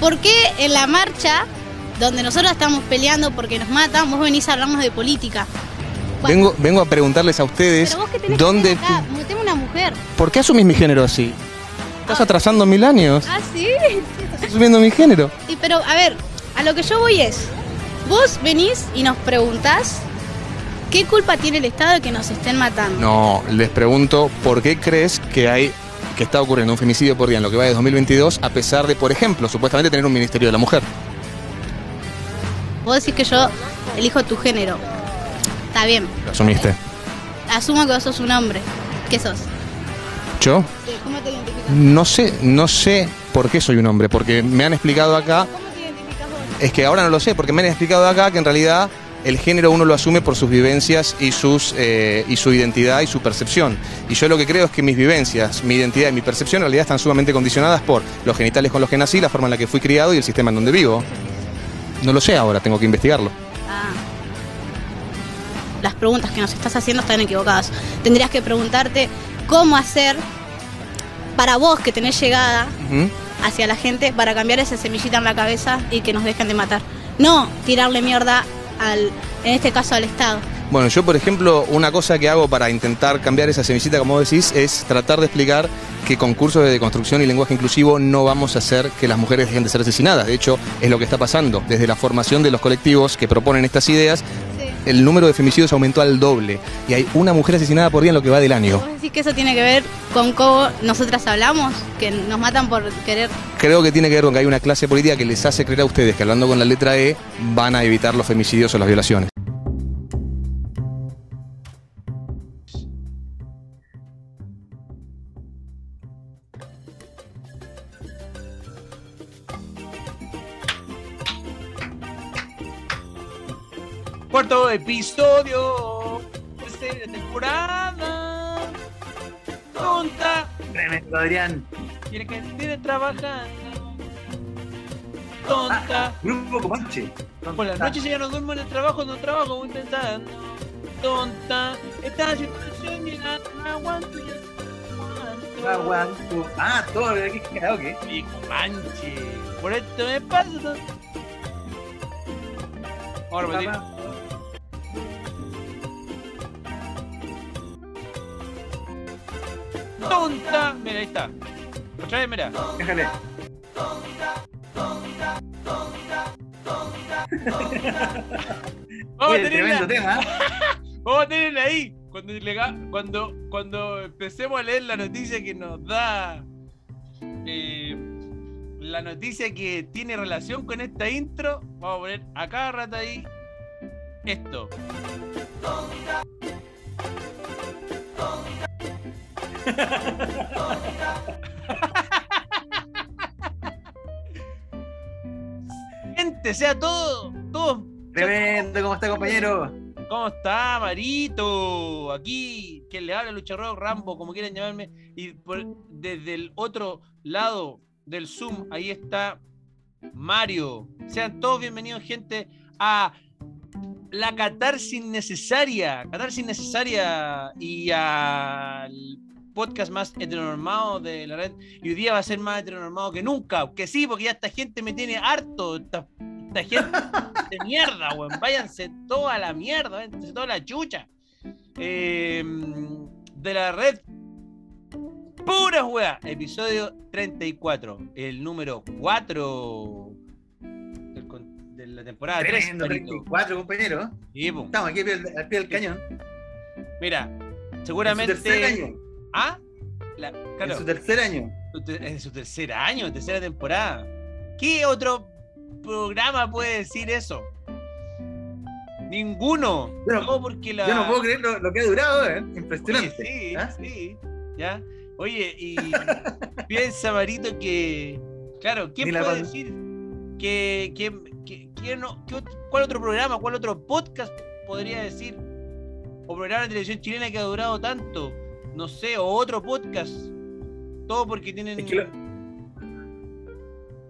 ¿Por qué en la marcha, donde nosotros estamos peleando porque nos matan, vos venís a hablarnos de política? Vengo, vengo a preguntarles a ustedes Pero vos tenés dónde... que acá, meteme una mujer. ¿Por qué asumís mi género así? Estás atrasando mil años. Ah, sí. Estás asumiendo mi género. Y pero, a ver, a lo que yo voy es, vos venís y nos preguntás qué culpa tiene el Estado de que nos estén matando. No, les pregunto, ¿por qué crees que hay que está ocurriendo un femicidio por día en lo que va de 2022 a pesar de, por ejemplo, supuestamente tener un Ministerio de la Mujer? Vos decís que yo elijo tu género. Está bien. Lo asumiste. Asumo que vos sos un hombre. ¿Qué sos? ¿Yo? ¿Cómo te identificas? No sé, no sé por qué soy un hombre, porque me han explicado acá, ¿Cómo te identificas vos? es que ahora no lo sé, porque me han explicado acá que en realidad el género uno lo asume por sus vivencias y, sus, eh, y su identidad y su percepción. Y yo lo que creo es que mis vivencias, mi identidad y mi percepción en realidad están sumamente condicionadas por los genitales con los que nací, la forma en la que fui criado y el sistema en donde vivo. No lo sé ahora, tengo que investigarlo. Ah. Las preguntas que nos estás haciendo están equivocadas. Tendrías que preguntarte cómo hacer para vos que tenés llegada hacia la gente para cambiar esa semillita en la cabeza y que nos dejen de matar. No tirarle mierda al, en este caso al Estado. Bueno, yo por ejemplo, una cosa que hago para intentar cambiar esa semillita, como decís, es tratar de explicar que con cursos de deconstrucción y lenguaje inclusivo no vamos a hacer que las mujeres dejen de ser asesinadas. De hecho, es lo que está pasando. Desde la formación de los colectivos que proponen estas ideas, el número de femicidios aumentó al doble. Y hay una mujer asesinada por día en lo que va del año. ¿Vos decís que eso tiene que ver con cómo nosotras hablamos? Que nos matan por querer. Creo que tiene que ver con que hay una clase política que les hace creer a ustedes que hablando con la letra E van a evitar los femicidios o las violaciones. Episodio. Tercera temporada. Tonta. Tremendo, Adrián. Quiere que esté trabajando. Tonta. Grupo Comanche. Por las noches ella no duermo en el trabajo, no trabajo, voy pensando. Tonta. Esta situación ya no aguanto. Ya no aguanto. Ah, todo lo de aquí karaoke. Mi manche. Por esto me pasa. Ahora me digo. Tonta. Mira, ahí está. Otra vez, mira. Déjale. Vamos a tenerla, tema. ¿eh? vamos a tenerla ahí. Cuando, cuando, cuando empecemos a leer la noticia que nos da. eh, la noticia que tiene relación con esta intro, vamos a poner a cada rato ahí esto. Gente, sea todo, todo. Tremendo, ¿cómo está, compañero? ¿Cómo está, Marito? Aquí, que le habla Lucha Rock, Rambo, como quieran llamarme. Y por- desde el otro lado del Zoom, ahí está Mario. Sean todos bienvenidos, gente, a la catarsis necesaria. Catarsis necesaria y al podcast más heteronormado de la red. Y hoy día va a ser más heteronormado que nunca. Que sí, porque ya esta gente me tiene harto. Esta, esta gente de mierda, weón. Váyanse toda la mierda, váyanse toda la chucha. Eh, de la red. Pura weá. Episodio 34. El número 4 del con- de la temporada 3. Tremendo, 34, compañero. Estamos aquí al pie del- al pie del cañón. Mira, En seguramente. ¿Ah? La- claro. En su tercer año. En su tercer año, tercera temporada. ¿Qué otro programa puede decir eso? Ninguno. Yo no- porque la. Yo no puedo creer lo, lo que ha durado, ¿eh? Oye, Impresionante. sí, ¿Ah? sí. ¿Ya? Oye, y piensa, Marito, que. Claro, ¿quién puede decir que. que, que- que no, ¿Cuál otro programa, cuál otro podcast podría decir? O programa de televisión chilena que ha durado tanto. No sé, o otro podcast. Todo porque tienen. Es que lo-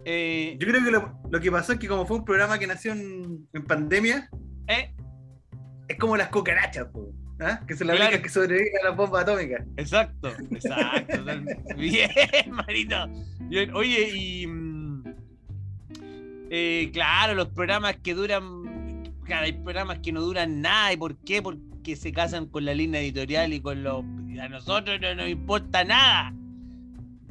eh, yo creo que lo, lo que pasó es que como fue un programa que nació en, en pandemia, eh, es como las cucarachas, po, ¿ah? que son las Claro. únicas que sobreviven a las bombas atómicas. Exacto, exacto. Bien, Marito. Bien. Oye, y. mm, Eh, claro, los programas que duran. Claro, hay programas que no duran nada. ¿Y por qué? Porque se casan con la línea editorial y con los. A nosotros no nos importa nada.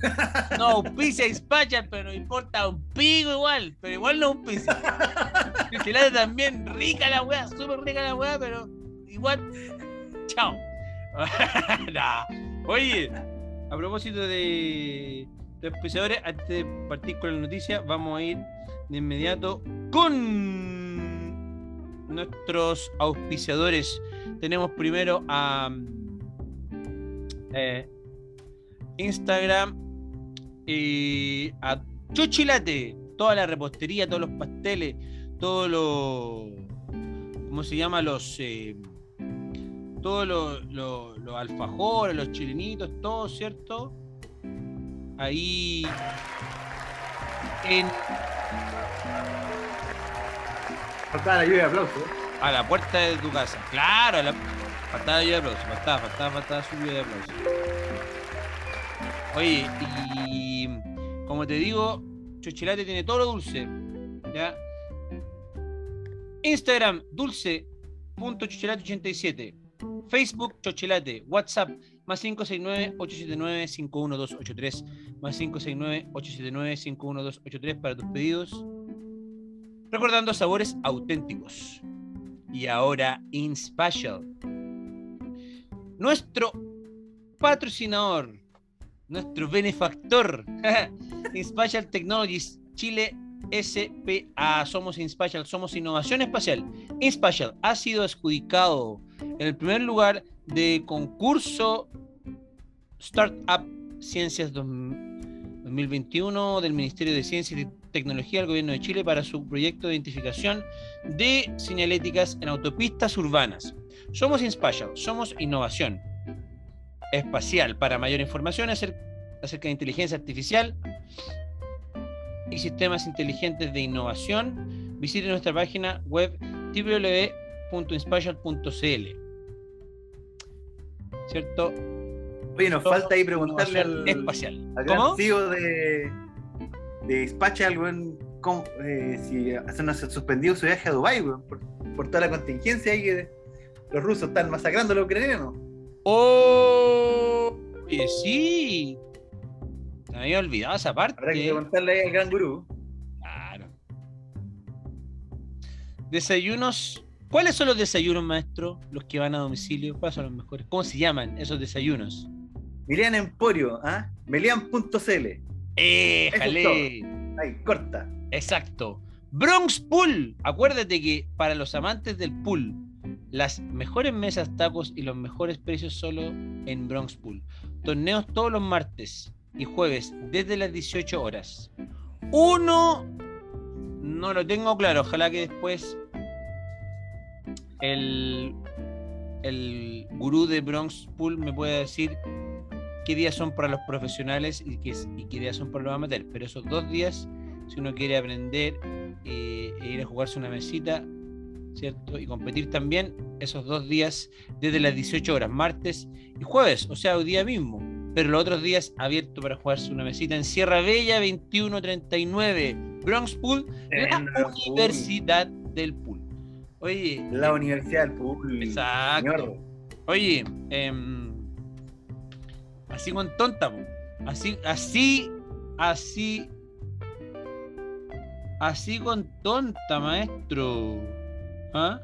No auspicia Spachal, pero nos importa un pico igual. Pero igual no auspicia. Chocolate también, rica la weá, súper rica la weá, pero igual. Chao. Oye, a propósito de los auspiciadores, antes de partir con la noticia, vamos a ir de inmediato con nuestros auspiciadores. Tenemos primero a eh, Instagram y a Chuchilate, toda la repostería, todos los pasteles, todo lo. ¿Cómo se llama? Los. eh, todos los los- los alfajores, los chilenitos, todo, ¿cierto? Ahí. En, Faltaba la lluvia de aplausos. a la puerta de tu casa. Claro, la, faltaba lluvia de aplausos. Faltaba, faltaba, faltaba su lluvia de aplausos. Oye, y como te digo, Chochilate tiene todo lo dulce. ¿Ya? Instagram, dulce.chochilate87. Facebook, Chochilate. WhatsApp, más 569-879-51283. Más 569-879-51283 para tus pedidos. Recordando sabores auténticos. Y ahora, InSpatial. Nuestro patrocinador, nuestro benefactor, InSpatial Technologies Chile SPA. Somos InSpatial, somos innovación espacial. InSpatial ha sido adjudicado en el primer lugar de concurso Startup Ciencias 2021 del Ministerio de Ciencia y Tecnología del Gobierno de Chile para su proyecto de identificación de señaléticas en autopistas urbanas. Somos InSpatial, somos innovación espacial. Para mayor información acer- acerca de inteligencia artificial y sistemas inteligentes de innovación, visite nuestra página web www.inspatial.cl. ¿Cierto? Oye, nos Somos falta ahí preguntarle al, espacial. al gran ¿Cómo? CEO de, de Spachal, weón, eh, si se nos ha suspendido su viaje a Dubái, weón, por, por toda la contingencia ahí que los rusos están masacrando a los ucranianos. ¡Oh! Oye, sí. Me había olvidado esa parte. Habrá que ahí al gran gurú. Claro. Desayunos. ¿Cuáles son los desayunos, maestro? Los que van a domicilio. ¿Cuáles son los mejores? ¿Cómo se llaman esos desayunos? Melian Emporio, ¿ah? Melian.cl. ¡Eh, Eso es jale! Ahí, corta. Exacto. Bronx Pool. Acuérdate que para los amantes del pool, las mejores mesas, tacos y los mejores precios solo en Bronx Pool. Torneos todos los martes y jueves desde las 18 horas. Uno, no lo tengo claro. Ojalá que después el, el gurú de Bronx Pool me pueda decir qué días son para los profesionales y qué, y qué días son para los amateurs. Pero esos dos días si uno quiere aprender eh, e ir a jugarse una mesita, ¿cierto? Y competir también esos dos días desde las 18 horas, martes y jueves, o sea, hoy día mismo. Pero los otros días abierto para jugarse una mesita en Sierra Bella 2139, Bronx Pool, la Tremendo Pool. Universidad del Pool. Oye, La Universidad del Pool. Exacto. señor. Oye, em, así con tonta, po. así, así, así, así con tonta, maestro. ¿Ah?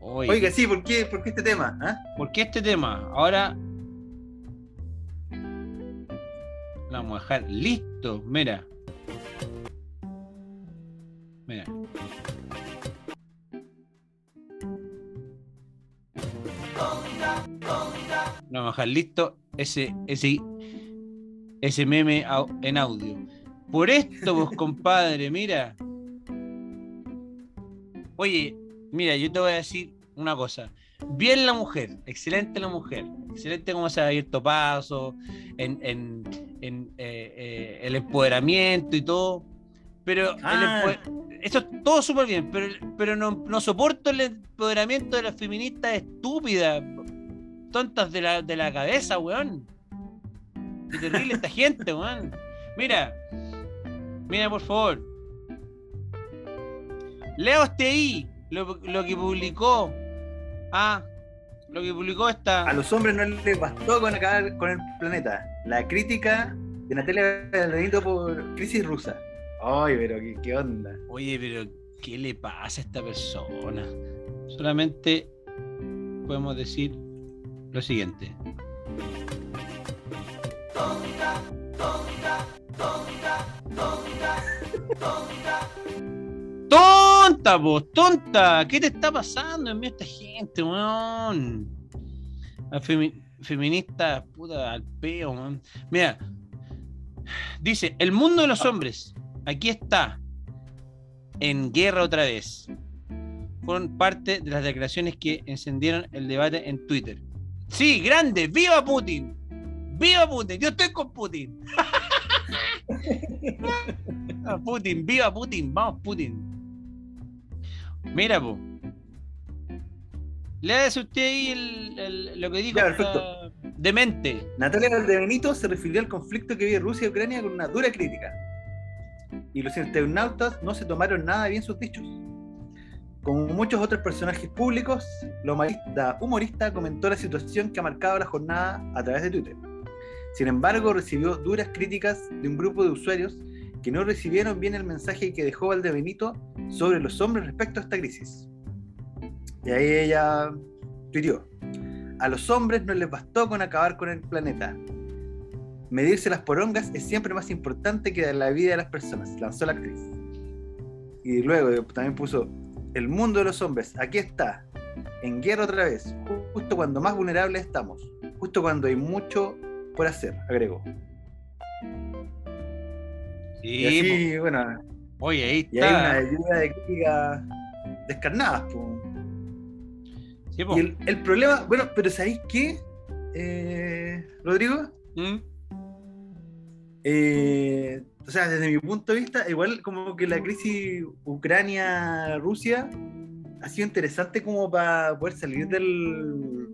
Oye, Oiga, sí, ¿por qué, por qué este tema? ¿ah? ¿por qué este tema? Ahora lo vamos a dejar listo, mira. Mira. Vamos a dejar listo ese, ese, ese meme en audio. Por esto, vos, compadre, mira. Oye, mira, yo te voy a decir una cosa. Bien la mujer, excelente la mujer, excelente como se ha abierto paso en, en- en, eh, eh, el empoderamiento y todo. Pero Ah. esto es todo súper bien, pero, pero no, no soporto el empoderamiento de las feministas estúpidas, tontas de la, de la cabeza, weón. Qué terrible esta gente, weón. Mira, mira por favor, Lea usted ahí lo, lo que publicó. Ah, lo que publicó esta. A los hombres no les bastó con acabar con el planeta. La crítica de Natalia Valdenito por crisis rusa. Ay, pero qué, qué onda. Oye, pero ¿qué le pasa a esta persona? Solamente podemos decir lo siguiente. ¡Tonta, vos! ¡Tonta! ¿Qué te está pasando en medio de esta gente, weón? Femi- feminista, puta, al peo, weón. Mira, dice: El mundo de los hombres, aquí está, en guerra otra vez. Fueron parte de las declaraciones que encendieron el debate en Twitter. Sí, grande, ¡viva Putin! ¡Viva Putin! Yo estoy con Putin. Ah, Putin, viva Putin, vamos Putin. Mira, po. Léase usted ahí el- el- lo que dijo Ya, perfecto. demente. Natalia Valdebenito se refirió al conflicto que vive Rusia y Ucrania con una dura crítica. Y los internautas no se tomaron nada bien sus dichos. Como muchos otros personajes públicos, la humorista, comentó la situación que ha marcado la jornada a través de Twitter. Sin embargo, recibió duras críticas de un grupo de usuarios que no recibieron bien el mensaje que dejó Valdebenito sobre los hombres respecto a esta crisis. Y ahí ella tuiteó. A los hombres no les bastó con acabar con el planeta. Medirse las porongas es siempre más importante que la vida de las personas, lanzó la actriz. Y luego también puso, el mundo de los hombres, aquí está, en guerra otra vez, ju- justo cuando más vulnerables estamos, justo cuando hay mucho por hacer, agregó. Y Sí, así, bueno. Oye, ahí y hay una está. lluvia de críticas descarnadas. Sí. Y el, el problema, bueno, pero ¿sabéis qué, eh, Rodrigo? ¿Mm? Eh, o sea, desde mi punto de vista, igual como que la crisis Ucrania-Rusia ha sido interesante como para poder salir del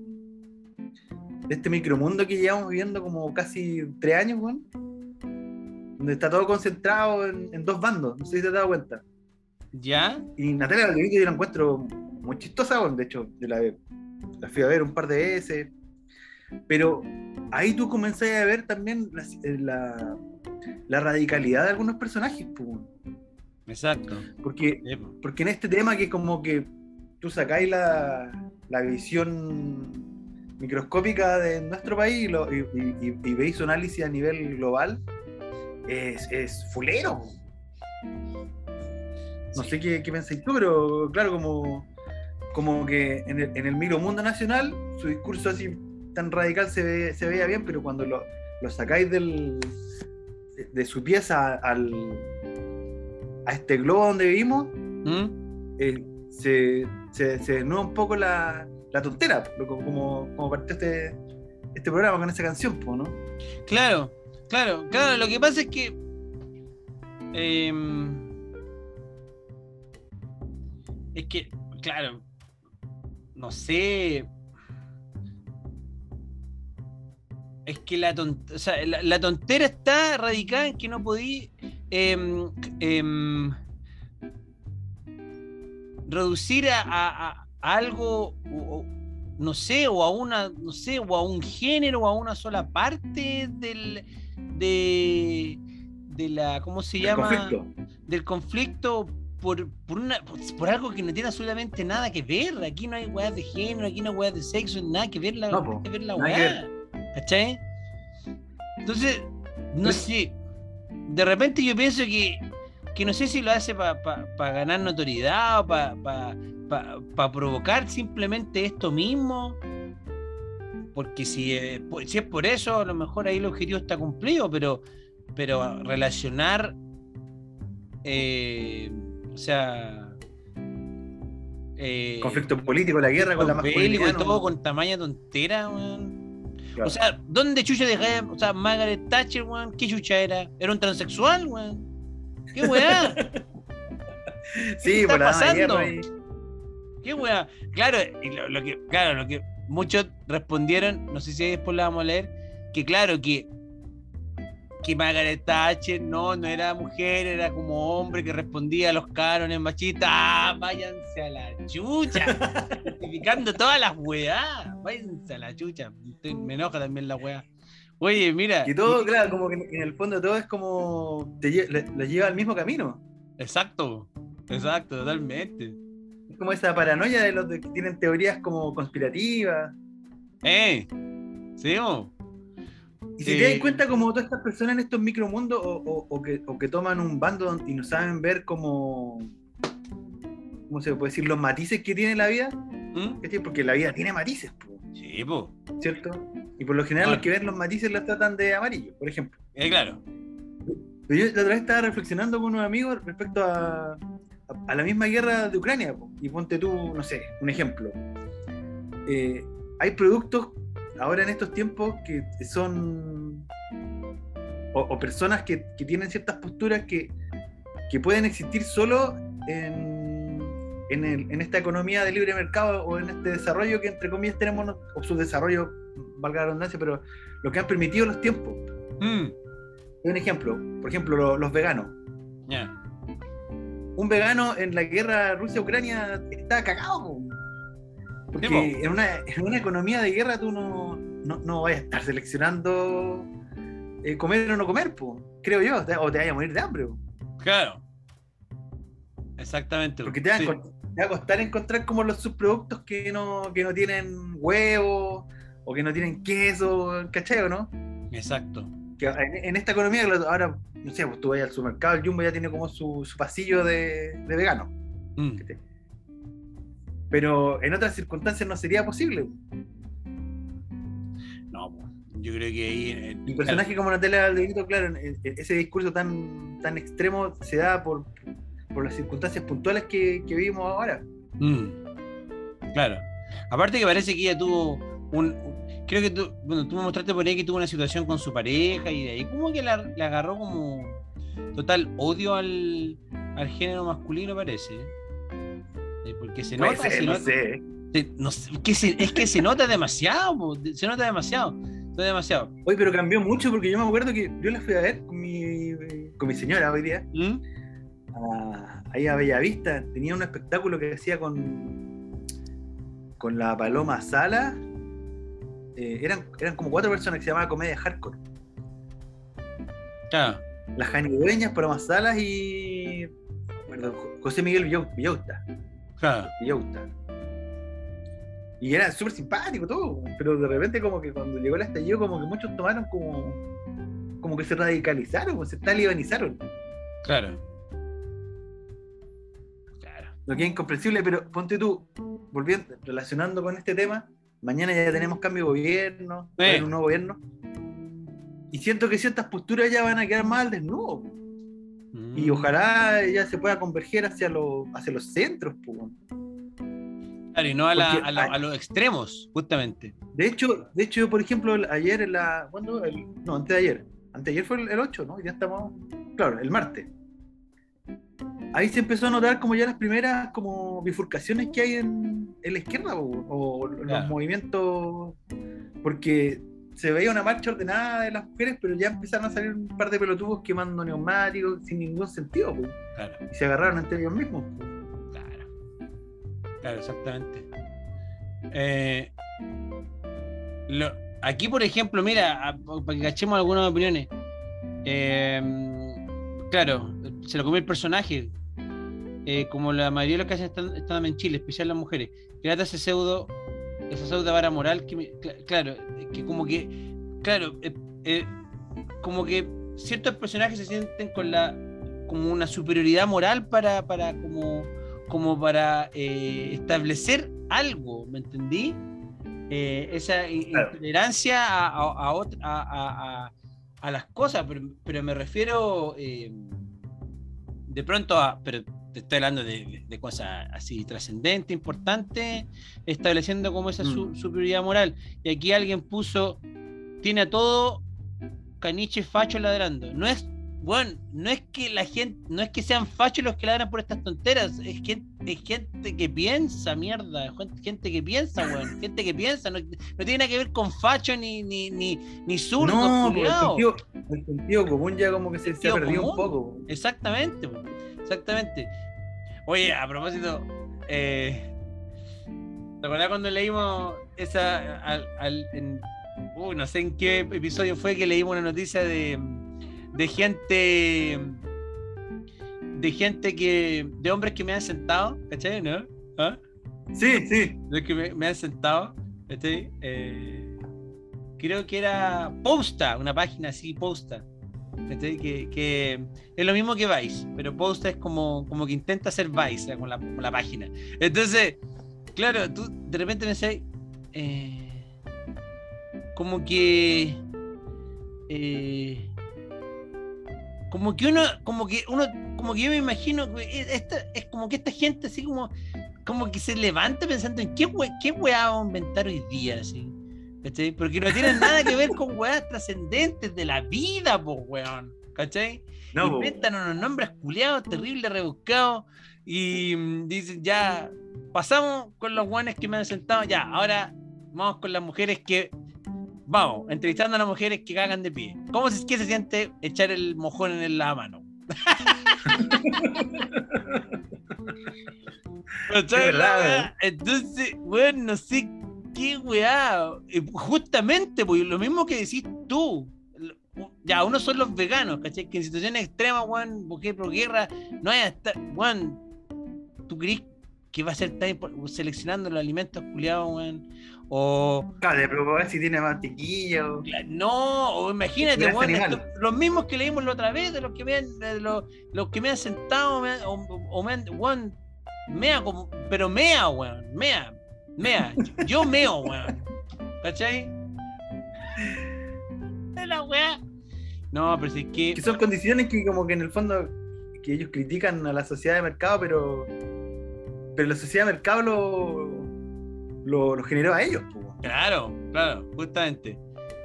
de este micromundo que llevamos viviendo como casi tres años, weón. Donde está todo concentrado en, en dos bandos, no sé si te has dado cuenta. ¿Ya? Y Natalia Valdebenito yo la encuentro muy chistosa, weón, de hecho, yo la, la fui a ver un par de veces. Pero ahí tú comenzás a ver también la, la- la radicalidad de algunos personajes, weón. Exacto. porque, porque en este tema que como que tú sacáis la, la visión microscópica de nuestro país y, lo- y- y- y- y veis su análisis a nivel global, es, es fulero. No sé qué, qué pensáis tú, pero claro, como, como que en el, en el micromundo nacional, su discurso así tan radical se, ve- se veía bien, pero cuando lo, lo sacáis del, de, su pieza al, a este globo donde vivimos, ¿Mm? eh, se, se, se desnuda un poco la, la tontera, como, como partió este, este programa con esa canción, ¿no? Claro, claro, claro. Lo que pasa es que. em, es que, claro. No sé. Es que la, ton- o sea, la, la tontera está radicada en que no podí em, em, reducir a, a- a algo, o- no sé, o a una, no sé, o a un género, o a una sola parte del, de, de la, ¿cómo se llama? conflicto. Del conflicto por, por, una, por, por algo que no tiene absolutamente nada que ver. Aquí no hay weas de género, aquí no hay weas de sexo, nada que ver la, No, nada que ver la wea. ¿Cachai? Entonces, no sé. De repente yo pienso que, que no sé si lo hace para ganar notoriedad o para provocar simplemente esto mismo. Porque si, eh, si es por eso, a lo mejor ahí el objetivo está cumplido, pero, pero relacionar, eh, o sea, eh, conflicto político, la guerra con la masculinidad. y todo con tamaña tontera, weón. Claro. O sea, ¿dónde chucha dejé? O sea, Margaret Thatcher, weón, ¿qué chucha era? ¿Era un transexual, weón? ¿Qué weá? sí, está por la pasando? ¿Qué weá? Claro, y lo, lo que, claro, lo que muchos respondieron, no sé si después la vamos a leer, que claro, que que Margaret Thatcher no, no era mujer, era como hombre que respondía a los cánones machistas. ¡Ah, váyanse a la chucha! Justificando todas las weá. Váyanse a la chucha. Estoy- Me enoja también la weá. Oye, mira. Y todo, claro, como que en el fondo todo es como. Te, le- lleva al mismo camino. Exacto. Exacto, totalmente. Es como esa paranoia de los que tienen teorías como conspirativas. ¡Eh! ¿Sí? mo? Y si Eh, te das cuenta, como todas estas personas en estos micromundos o, o- o que, o que toman un bando y no saben ver como. ¿Cómo se puede decir? Los matices que tiene la vida. ¿Mm? Porque la vida tiene matices, po, Sí, po. ¿cierto? Y por lo general, Ah. los que ven los matices los tratan de amarillo, por ejemplo. Eh, claro. Pero yo la otra vez estaba reflexionando con unos amigos respecto a, a, a la misma guerra de Ucrania. po. Y ponte tú, no sé, un ejemplo. Eh, hay productos ahora en estos tiempos que son. o, o personas que, que tienen ciertas posturas que, que pueden existir solo en, en, el- en esta economía de libre mercado o en este desarrollo que, entre comillas, tenemos, o su desarrollo, valga la redundancia, pero lo que han permitido los tiempos. Mm, Un ejemplo, por ejemplo, lo- los veganos. Un vegano en la guerra Rusia-Ucrania está cagado. Porque Sí, en una, en una economía de guerra tú no, no, no vas a estar seleccionando eh, comer o no comer, po, creo yo, o te vayas a morir de hambre. po. Claro. Exactamente. Porque te va, a Sí. encont- te va a costar encontrar como los subproductos que no, que no tienen huevo o que no tienen queso, ¿cachai o no? Exacto. que en, en esta economía, ahora, no sé, pues tú vas al supermercado, el Jumbo ya tiene como su, su pasillo de, de vegano. Mm, Pero en otras circunstancias no sería posible. No, yo creo que ahí. eh, Un personaje como Natalia Alderito, claro, ese discurso tan, tan extremo se da por, por las circunstancias puntuales que, que vivimos ahora. Mm, Claro. Aparte que parece que ella tuvo un... un- Creo que tú, bueno, tú me mostraste por ahí que tuvo una situación con su pareja y de ahí como que la, la agarró como total odio al, al género masculino parece. Porque se Puede nota, ser, se no nota- sé. se- no sé, que se- es que se nota demasiado, po, se nota demasiado, demasiado. Oye, pero cambió mucho porque yo me acuerdo que yo la fui a ver con mi, con mi señora hoy día, ¿Mm? a- ahí a Bellavista. Tenía un espectáculo que hacía con, con la Paloma Sala. Eh, eran, eran como cuatro personas que se llamaba Comedia Hardcore. Claro, Las Jani Dueñas, Paloma Salas y. Perdón, José Miguel Villau- Villauta. Claro. Villauta. Y era súper simpático todo, pero de repente como que cuando llegó el estallido como que muchos tomaron como como que se radicalizaron, como se talibanizaron. Claro. Claro. Lo que es incomprensible, pero ponte tú, volviendo, relacionando con este tema, mañana ya tenemos cambio de gobierno, Eh. un nuevo gobierno, y siento que ciertas posturas ya van a quedar más al y Mm. ojalá ya se pueda converger hacia, los hacia los centros. po. Claro, y no a, la- Porque a la- hay- a los extremos, justamente. De hecho, de hecho, por ejemplo, ayer en la. No, antes de ayer. Antes de ayer fue el, el 8, ¿no? Ya estamos. Claro, el martes. Ahí se empezó a notar como ya las primeras como bifurcaciones que hay en, en la izquierda o, o los movimientos. Porque se veía una marcha ordenada de las mujeres, pero ya empezaron a salir un par de pelotudos quemando neumáticos sin ningún sentido. Claro, Y se agarraron entre ellos mismos. claro. Claro, exactamente. Eh, lo- aquí, por ejemplo, mira, para que cachemos algunas opiniones. Eh, claro, se lo comió el personaje. Eh, como la mayoría de los casos están, están en Chile, especial las mujeres. Trata ese pseudo, esa pseudo vara moral que, me- cl- claro, que como que, claro, eh, eh, como que ciertos personajes se sienten con la, como una superioridad moral para, para como, como para eh, establecer algo, ¿me entendí? Esa Claro. intolerancia a, a, a a- a- las cosas, pero, pero me refiero de pronto a, pero te estoy hablando de, cosas así trascendentes, importantes, estableciendo como esa su- Mm. superioridad moral. Y aquí alguien puso, tiene a todo caniche facho ladrando. No es bueno, no es que la gente, no es que sean fachos los que ladran por estas tonteras, es gente, es gente que piensa, mierda, gente- gente que piensa, weón, gente que piensa, no, no tiene nada que ver con facho ni, ni, ni, ni zurdo, No, pues, el sentido, el sentido común ya como que se, se ha un poco. Exactamente, exactamente. Oye, a propósito, eh, ¿te acuerdas cuando leímos esa al, al- en, uy, no sé en qué episodio fue que leímos una noticia de, de gente de gente que de hombres que me han sentado, ¿cachai? ¿No? ¿Ah? Sí, sí. De que me, me han sentado, ¿cachai? Eh, creo que era Posta, una página así, Posta. Que, es lo mismo que Vice, pero Posta es como, como que intenta hacer Vice con la, con la página. Entonces, claro, tú de repente me decís, eh, como que. eh, como que uno, como que uno, como que yo me imagino que esta, es como que esta gente así como, como que se levanta pensando en qué, qué weá vamos a inventar hoy día, así. ¿Cachai? Porque no tienen nada que ver con weas trascendentes de la vida, po, weón. ¿Cachai? No. Inventan unos nombres culiados, terribles, rebuscados. Y mm, dicen, ya, pasamos con los guanes que me han sentado, ya, ahora vamos con las mujeres que. Vamos, entrevistando a las mujeres que cagan de pie. ¿Cómo se, qué se siente echar el mojón en la mano? ¿Cachai? Es verdad? Entonces, bueno, no sé qué weá. Eh, Justamente, pues, lo mismo que decís tú. Ya, unos son los veganos, ¿cachai? Que en situaciones extremas, weón, por ejemplo, guerra, no hay hasta. Weón, ¿tú crees que va a ser tan seleccionando los alimentos culiados, weón? O. Claro, de preocupar si tiene mantequilla. o- No, o imagínate, weón, los mismos que leímos la otra vez, de los que me han, de los, los que me han sentado, me han- o, o me han, weón, mea como, pero mea, weón, mea, mea, yo meo, weón, ¿cachai? De la weá. No, pero si es que, Que son condiciones que como que en el fondo que ellos critican a la sociedad de mercado, pero pero la sociedad de mercado lo, lo, lo generó a ellos. po. Claro, claro, justamente.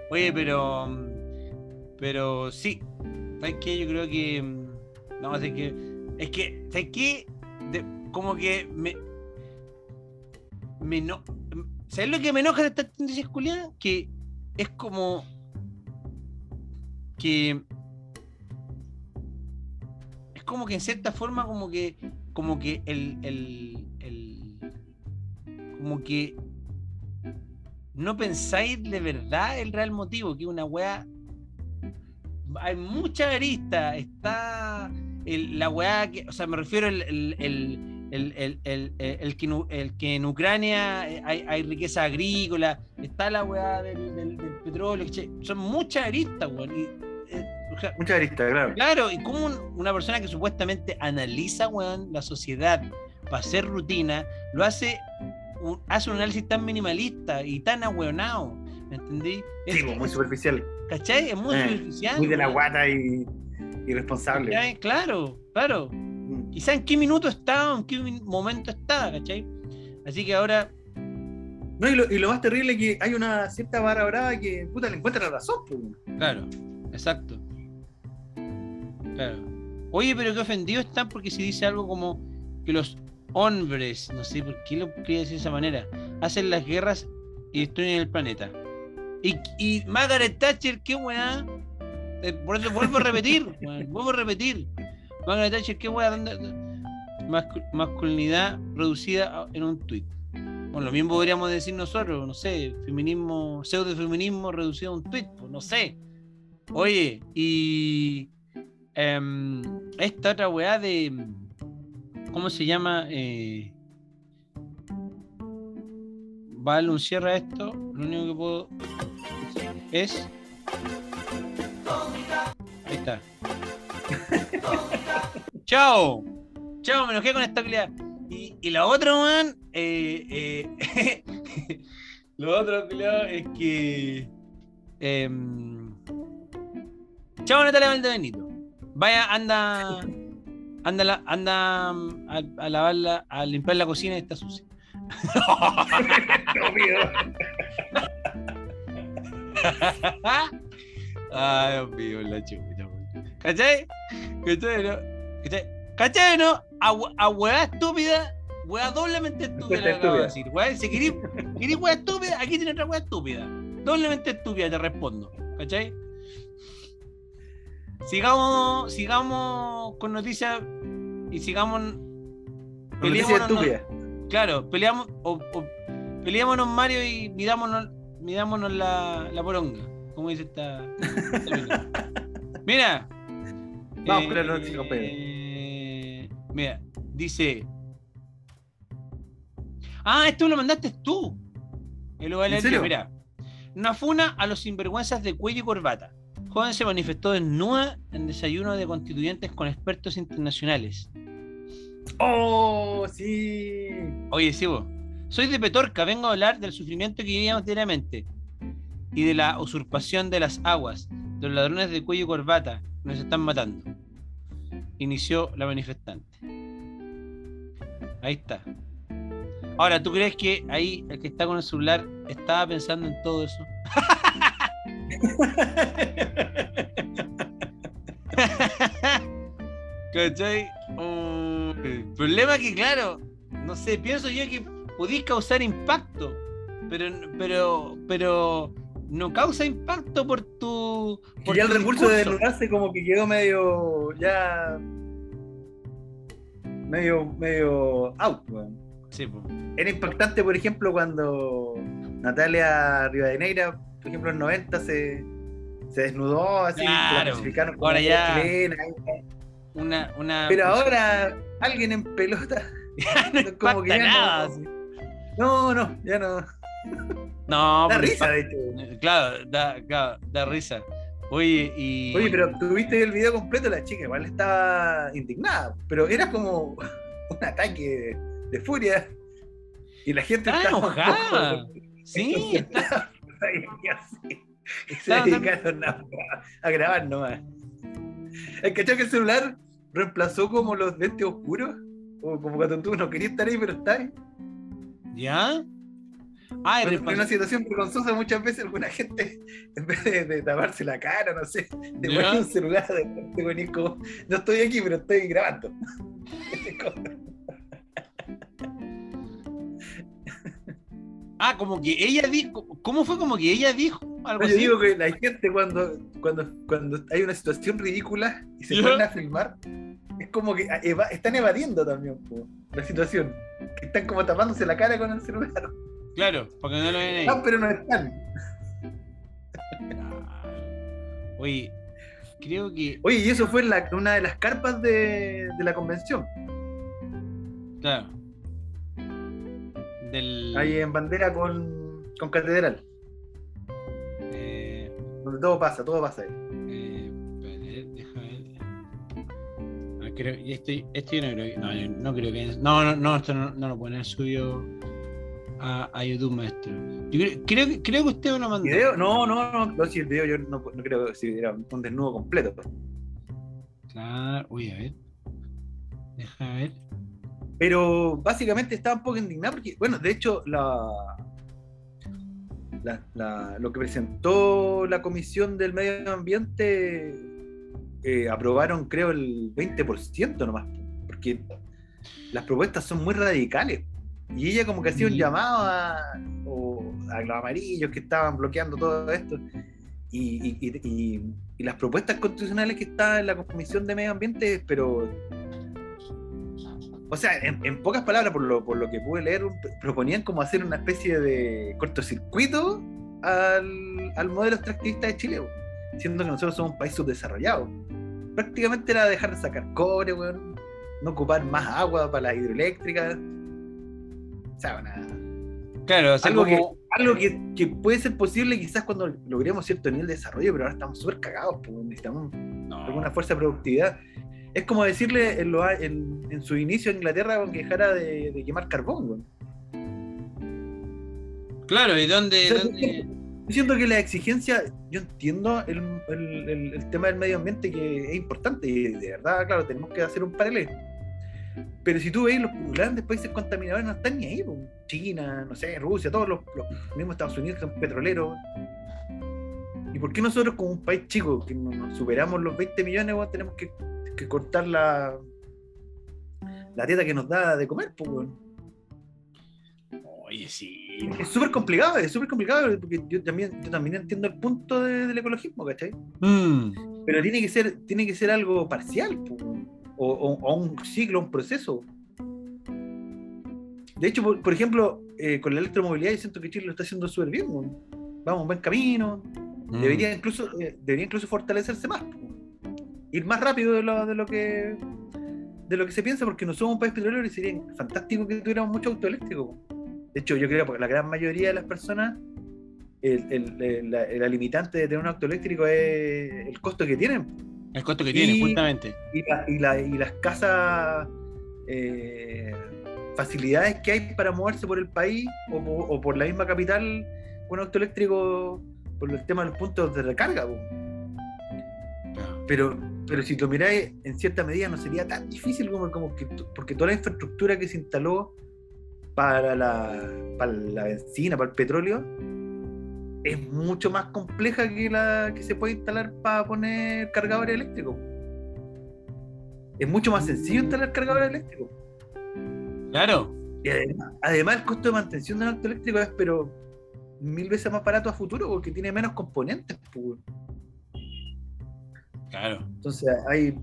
Oye, pero. Pero sí. ¿Sabes qué? Yo creo que. mm, No, es que. Es que. ¿Sabes qué? De- como que me. Me no. ¿Sabes lo que me enoja de esta tendencia culiadas? Que es como. Que. Es como que en cierta forma, como que. Como que el. el, el como que no pensáis de verdad el real motivo, que una weá. Hay mucha arista, está el- la weá que, o sea, me refiero el, el, el, el- el- el- el que, el que en Ucrania eh, hay, hay riqueza agrícola, está la weá del, del- del petróleo, che, son muchas aristas, weón. y, eh, o sea, Mucha arista, claro. Claro, y como un- una persona que supuestamente analiza, weón, la sociedad para hacer rutina, lo hace, un, hace un análisis tan minimalista y tan ahueonado, ¿me entendí? Es- Sí, po, muy superficial. ¿Cachai? Es muy Eh, superficial. Muy de la guata y irresponsable. Claro, claro. Quizá en qué minuto está, en qué momento está, ¿cachai? Así que ahora, No, y lo, y lo más terrible es que hay una cierta barra brava que puta le encuentra la razón. po. claro, exacto. Claro. Oye, pero qué ofendidos están porque si dice algo como que los hombres, no sé por qué lo quería decir de esa manera, hacen las guerras y destruyen el planeta. Y, y Margaret Thatcher, qué weá. Eh, por eso vuelvo a repetir, vuelvo a repetir. Margaret Thatcher, qué weá. ¿dónde- mascu- masculinidad reducida en un tuit. Bueno, lo mismo podríamos decir nosotros, no sé, feminismo, pseudo-feminismo reducido a un tuit, pues no sé. Oye, y em, esta otra weá de. ¿Cómo se llama? Eh, va a darle un cierre esto. Lo único que puedo es. Ahí está. Chao. Chao, me enojé con esta pelea. Y, y la otra, man, eh, eh, lo otro, culiao, es que. em, chao, Natalia Valdebenito. Vaya, anda. Anda, la- anda mm, a, a lavarla, a limpiar la cocina y está sucia. Ay, Dios mío, la weón. ¿Cachai? ¿Cachai? ¿No? ¿Cachai? ¿No? A, a hueá estúpida, hueá doblemente estúpida. Le acabo de decir. Hueá, si querís, querís hueá estúpida, aquí tiene otra hueá estúpida. Doblemente estúpida, te respondo. ¿Cachai? Sigamos, sigamos con noticias y sigamos. Noticia peleémonos- estúpida. Claro, peleamos, o, o- peleémonos Mario y midámonos, midámonos la, la poronga, como dice esta. Mira. Vamos con la noticia, compañero. Mira, dice. Ah, esto lo mandaste tú. Y lo voy a ¿En leer yo, serio? mira. Una funa a los sinvergüenzas de cuello y corbata. Joven se manifestó desnuda en desayuno de constituyentes con expertos internacionales. ¡Oh, sí! Oye, sí, vos. Soy de Petorca, vengo a hablar del sufrimiento que vivíamos diariamente y de la usurpación de las aguas, de los ladrones de cuello y corbata que nos están matando. Inició la manifestante. Ahí está. Ahora, ¿tú crees que ahí el que está con el celular estaba pensando en todo eso? ¿Cachai? Mm, el problema es que, claro, no sé, pienso yo que podéis causar impacto, pero, pero, pero no causa impacto por tu. Que por ya el recurso de discurso. desnudarse como que quedó medio ya medio medio out weón. Sí, po. era impactante por ejemplo cuando Natalia Rivadeneira por ejemplo en los 90 se, se desnudó así Claro. la clasificaron como Ahora ya- chilena, Una, una. pero ahora alguien en pelota no como que impacta ya nada. no, sí. no no ya no No, da risa de hecho Claro, da, claro, da risa. Oye, y. Oye, pero tuviste el video completo, la chica igual estaba indignada, pero era como un ataque de furia. Y la gente Estaba estaba enojada. Sí, está- se dedicaron a, a grabar nomás. El cachado que el celular reemplazó como los lentes oscuros, o como cuando tú no querías estar ahí, pero estás ahí. ¿Ya? Ah, en una situación vergonzosa muchas veces alguna gente, en vez de, de taparse la cara, no sé, te ¿Ya? pone un celular de y es como, no estoy aquí, pero estoy grabando. Ah, como que ella dijo. ¿Cómo fue como que ella dijo? Algo Yo así. digo que la gente cuando, cuando, cuando hay una situación ridícula y se ponen a filmar, es como que eva- están evadiendo también po, la situación. Que están como tapándose la cara con el celular. Claro, porque no lo ven ahí. Ah, pero no están. Oye, creo que. Oye, y eso fue la- una de las carpas de, de la convención. Claro. Del. Ahí en bandera con, con catedral. eh, Donde todo pasa, todo pasa ahí. eh, déjame ver. Creo, no creo que. No, yo no creo que. No, no, no, esto no, no lo pueden haber subido a, a YouTube, maestro. Yo creo, creo, que- creo que usted me lo mandó. ¿Video? No, no, no, no, si el video yo no, no creo que si era un desnudo completo. Claro, uy, a ver. Déjame ver. Pero básicamente estaba un poco indignado porque, bueno, de hecho, la, la- la- lo que presentó la Comisión del Medio Ambiente eh, aprobaron, creo, el 20% nomás, porque las propuestas son muy radicales. Y ella como que hacía un llamado a, o a los amarillos que estaban bloqueando todo esto. Y, y- y- y- las propuestas constitucionales que estaban en la Comisión de Medio Ambiente, pero o sea, en, en pocas palabras, por lo, por lo que pude leer, proponían como hacer una especie de cortocircuito al, al modelo extractivista de Chile, siendo que nosotros somos un país subdesarrollado. Prácticamente era dejar de sacar cobre, weón, no ocupar más agua para las hidroeléctricas. O sea, una- Claro, o sea, algo, como. que, algo que, que puede ser posible quizás cuando logremos cierto nivel de desarrollo, pero ahora estamos súper cagados, pues, necesitamos No. alguna fuerza de productividad. Es como decirle en, lo- en- en su inicio a Inglaterra que dejara de, de quemar carbón. Claro, ¿y dónde? O sea, dónde- Yo siento que la exigencia, yo entiendo el, el- el- el tema del medio ambiente que es importante y de verdad, claro, tenemos que hacer un paralelo. Pero si tú veis los grandes países contaminadores no están ni ahí. China, no sé, Rusia, todos los, los mismos Estados Unidos que son petroleros. ¿Y por qué nosotros como un país chico, que nos superamos los 20 millones, tenemos que, que cortar la, la dieta que nos da de comer? Pues? Oye, sí. Es súper complicado, es súper complicado, porque yo también, yo también entiendo el punto de- del ecologismo, ¿cachai? Mm. Pero tiene que ser, tiene que ser algo parcial, po, o, o- o un ciclo, un proceso. De hecho, por, por ejemplo, eh, con la electromovilidad, yo siento que Chile lo está haciendo súper bien. weón. Vamos, buen camino. Mm. Debería incluso, eh, debería incluso fortalecerse más. Ir más rápido de lo, de lo que de lo que se piensa, porque no somos un país petrolero y sería fantástico que tuviéramos mucho auto eléctrico. De hecho, yo creo que la gran mayoría de las personas, el, el- el- la, la limitante de tener un auto eléctrico es el costo que tienen El costo que Y- tiene, justamente. y, la- y la- y las casas eh, facilidades que hay para moverse por el país o, po- o por la misma capital con auto eléctrico por el tema de los puntos de recarga. po. Pero, pero si lo miráis, en cierta medida no sería tan difícil como, como que, porque toda la infraestructura que se instaló para la, para la benzina, para el petróleo, es mucho más compleja que la que se puede instalar para poner cargadores eléctricos. Es mucho más sencillo instalar cargadores eléctricos. Claro. Y además, además el costo de mantención de un auto eléctrico es pero mil veces más barato a futuro porque tiene menos componentes. pues. Claro. Entonces hay.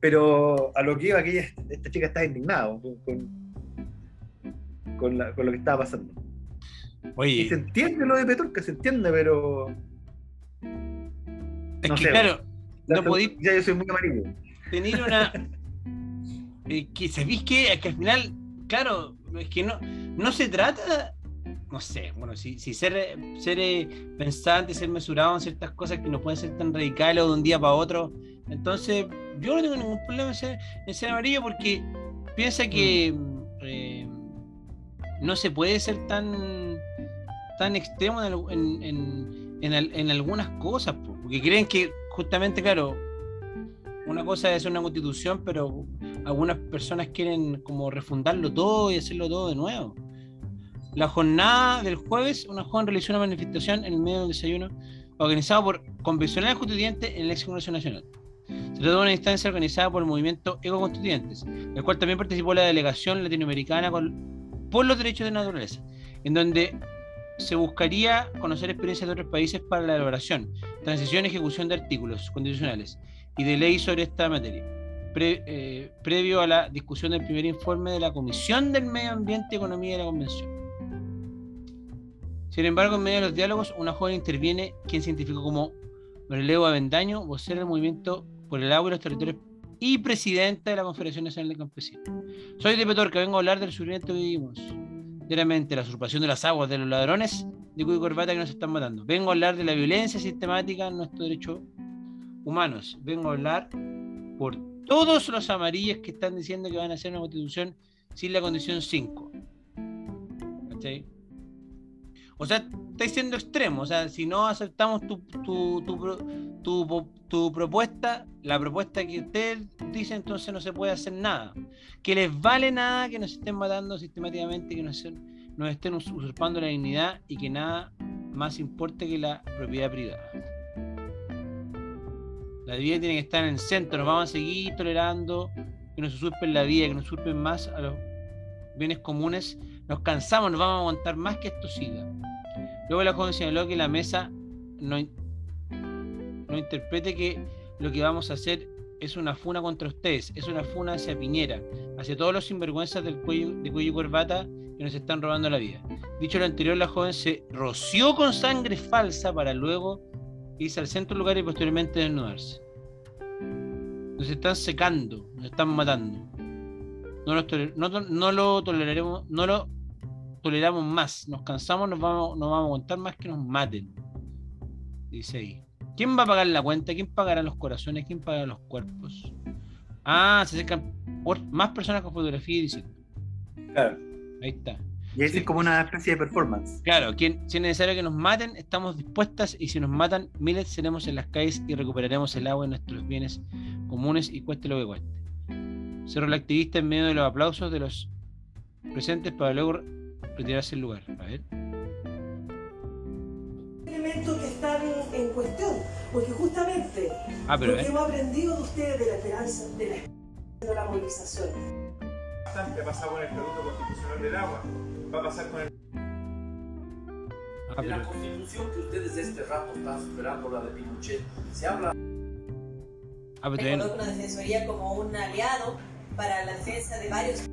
Pero a lo que iba, que ella- esta chica está indignada con, con, con la- con lo que estaba pasando. Y se Oye, entiende lo de Petorca, se entiende, pero. es no que sé, claro, no Ya yo soy muy amarillo. tener una. eh, que sabéis que, Es que al final, claro, es que no, no se trata. No sé, bueno, si, si ser, ser eh, pensante, ser mesurado en ciertas cosas que no pueden ser tan radicales o de un día para otro. Entonces, yo no tengo ningún problema en ser, en ser amarillo porque piensa que eh, no se puede ser tan, tan extremo en, en- en- en al- en algunas cosas, po, porque creen que justamente, claro, una cosa es una constitución, pero algunas personas quieren como refundarlo todo y hacerlo todo de nuevo. La jornada del jueves, una joven realizó una manifestación en el medio del desayuno organizado por convencionales constituyentes en el ex Congreso Nacional. Se trató de una instancia organizada por el movimiento Eco Constituyentes, del cual también participó la delegación latinoamericana con- por los derechos de naturaleza, en donde se buscaría conocer experiencias de otros países para la elaboración, transición y ejecución de artículos constitucionales y de ley sobre esta materia, pre- eh, previo a la discusión del primer informe de la Comisión del Medio Ambiente y Economía de la Convención. Sin embargo, en medio de los diálogos, una joven interviene quien se identificó como Leo Avendaño, vocera del movimiento por el agua y los territorios y presidenta de la Confederación Nacional de Campesinos. Soy de Petorca, vengo a hablar del sufrimiento que vivimos. Diariamente, la usurpación de las aguas de los ladrones de cuyo corbata que nos están matando. Vengo a hablar de la violencia sistemática en nuestros derechos humanos. Vengo a hablar por todos los amarillos que están diciendo que van a hacer una constitución sin la condición 5. ¿Cachai? O sea, estáis siendo extremo. O sea, si no aceptamos tu, tu, tu, tu, propuesta, la propuesta que usted dice, entonces no se puede hacer nada. Que les vale nada que nos estén matando sistemáticamente, que nos, nos estén us- usurpando la dignidad y que nada más importe que la propiedad privada. La vida tiene que estar en el centro. Nos vamos a seguir tolerando que nos usurpen la vida, que nos usurpen más a los bienes comunes. Nos cansamos, nos vamos a aguantar más que esto siga. Luego la joven señaló que la mesa no, no interprete que lo que vamos a hacer es una funa contra ustedes, es una funa hacia Piñera, hacia todos los sinvergüenzas del cuello, de cuello y corbata que nos están robando la vida. Dicho lo anterior, la joven se roció con sangre falsa para luego irse al centro del lugar y posteriormente desnudarse. Nos están secando, nos están matando. No, los no no lo toleraremos, no lo toleramos más. Nos cansamos, nos vamos, a aguantar más que nos maten. Dice ahí. ¿Quién va a pagar la cuenta? ¿Quién pagará los corazones? ¿Quién pagará los cuerpos? Ah, se acercan más personas con fotografía y diciendo. Claro. Ahí está. Y Sí. es como una especie de performance. Claro, quien, si es necesario que nos maten, estamos dispuestas y si nos matan, miles seremos en las calles y recuperaremos el agua y nuestros bienes comunes y cueste lo que cueste. Cerró la activista en medio de los aplausos de los presentes para luego retirarse del lugar. A ver. elementos que están en cuestión, porque justamente Ah, pero lo que eh. hemos aprendido de ustedes de la esperanza, de la, de la movilización. bastante ha pasado con el Estatuto Constitucional del Agua, va a pasar con el Ah, De la constitución que ustedes de este rato están superando, la de Pinochet, se habla ah, pero coloca una defensoría como un aliado para la defensa de varios.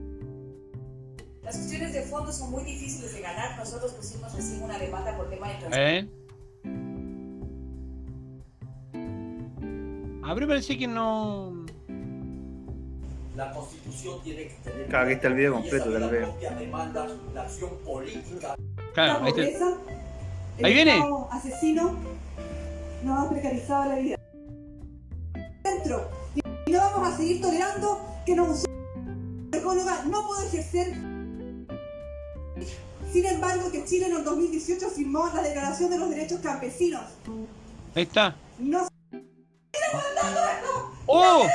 Las cuestiones de fondo son muy difíciles de ganar. Nosotros pusimos recién una demanda por tema de transporte. ¿Eh? Ah, pero parece que no. La constitución tiene que tener. Claro, aquí está el video completo, de ya lo la veo. propia demanda, la acción política. Claro, la ahí está. el Ahí viene. Asesino nos ha precarizado la vida. Dentro. Y no vamos a seguir tolerando que nos ecóloga no puede ejercer. Sin embargo, que Chile en el 2018 firmó la Declaración de los Derechos Campesinos. Ahí está. No ¡Oh!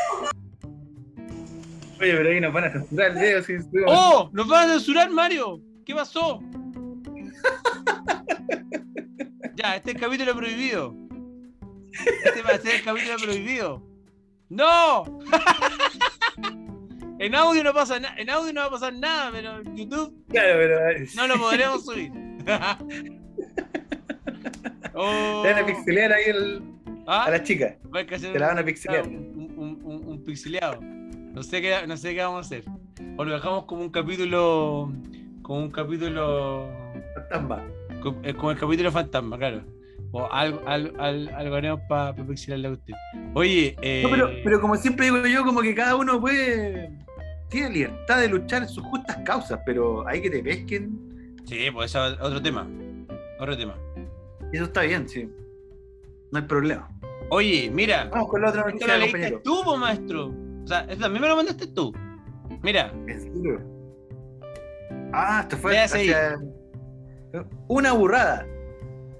Oye, pero ahí nos van a censurar el video si ¡Oh! ¡Nos van a censurar, Mario! ¿Qué pasó? ya, este es el capítulo prohibido. Este va a ser el capítulo prohibido. ¡No! en audio no pasa nada. En audio no va a pasar nada, pero en YouTube Claro, pero. eh, no lo podremos subir. oh. Te van a pixelear ahí el- ¿Ah? a la chica. Va a que hacer Te la van a pixelear. Un, un, un- un pixeleado. No sé, qué, no sé qué vamos a hacer. O lo dejamos como un capítulo. Como un capítulo. Fantasma. eh, Como el capítulo fantasma, claro. O algo, algo, algo, algo para pixelarle a usted. Oye, eh, No, pero, pero como siempre digo yo, como que cada uno puede. Tiene libertad de luchar en sus justas causas, pero hay que te pesquen. Sí, pues eso es otro tema. Otro tema. Eso está bien, sí. No hay problema. Oye, mira. Vamos con la otra noticia, lo leíste tú, po, maestro. O sea, esto también me lo mandaste tú. Mira, ¿En serio? Ah, esto fue hacia- una burrada.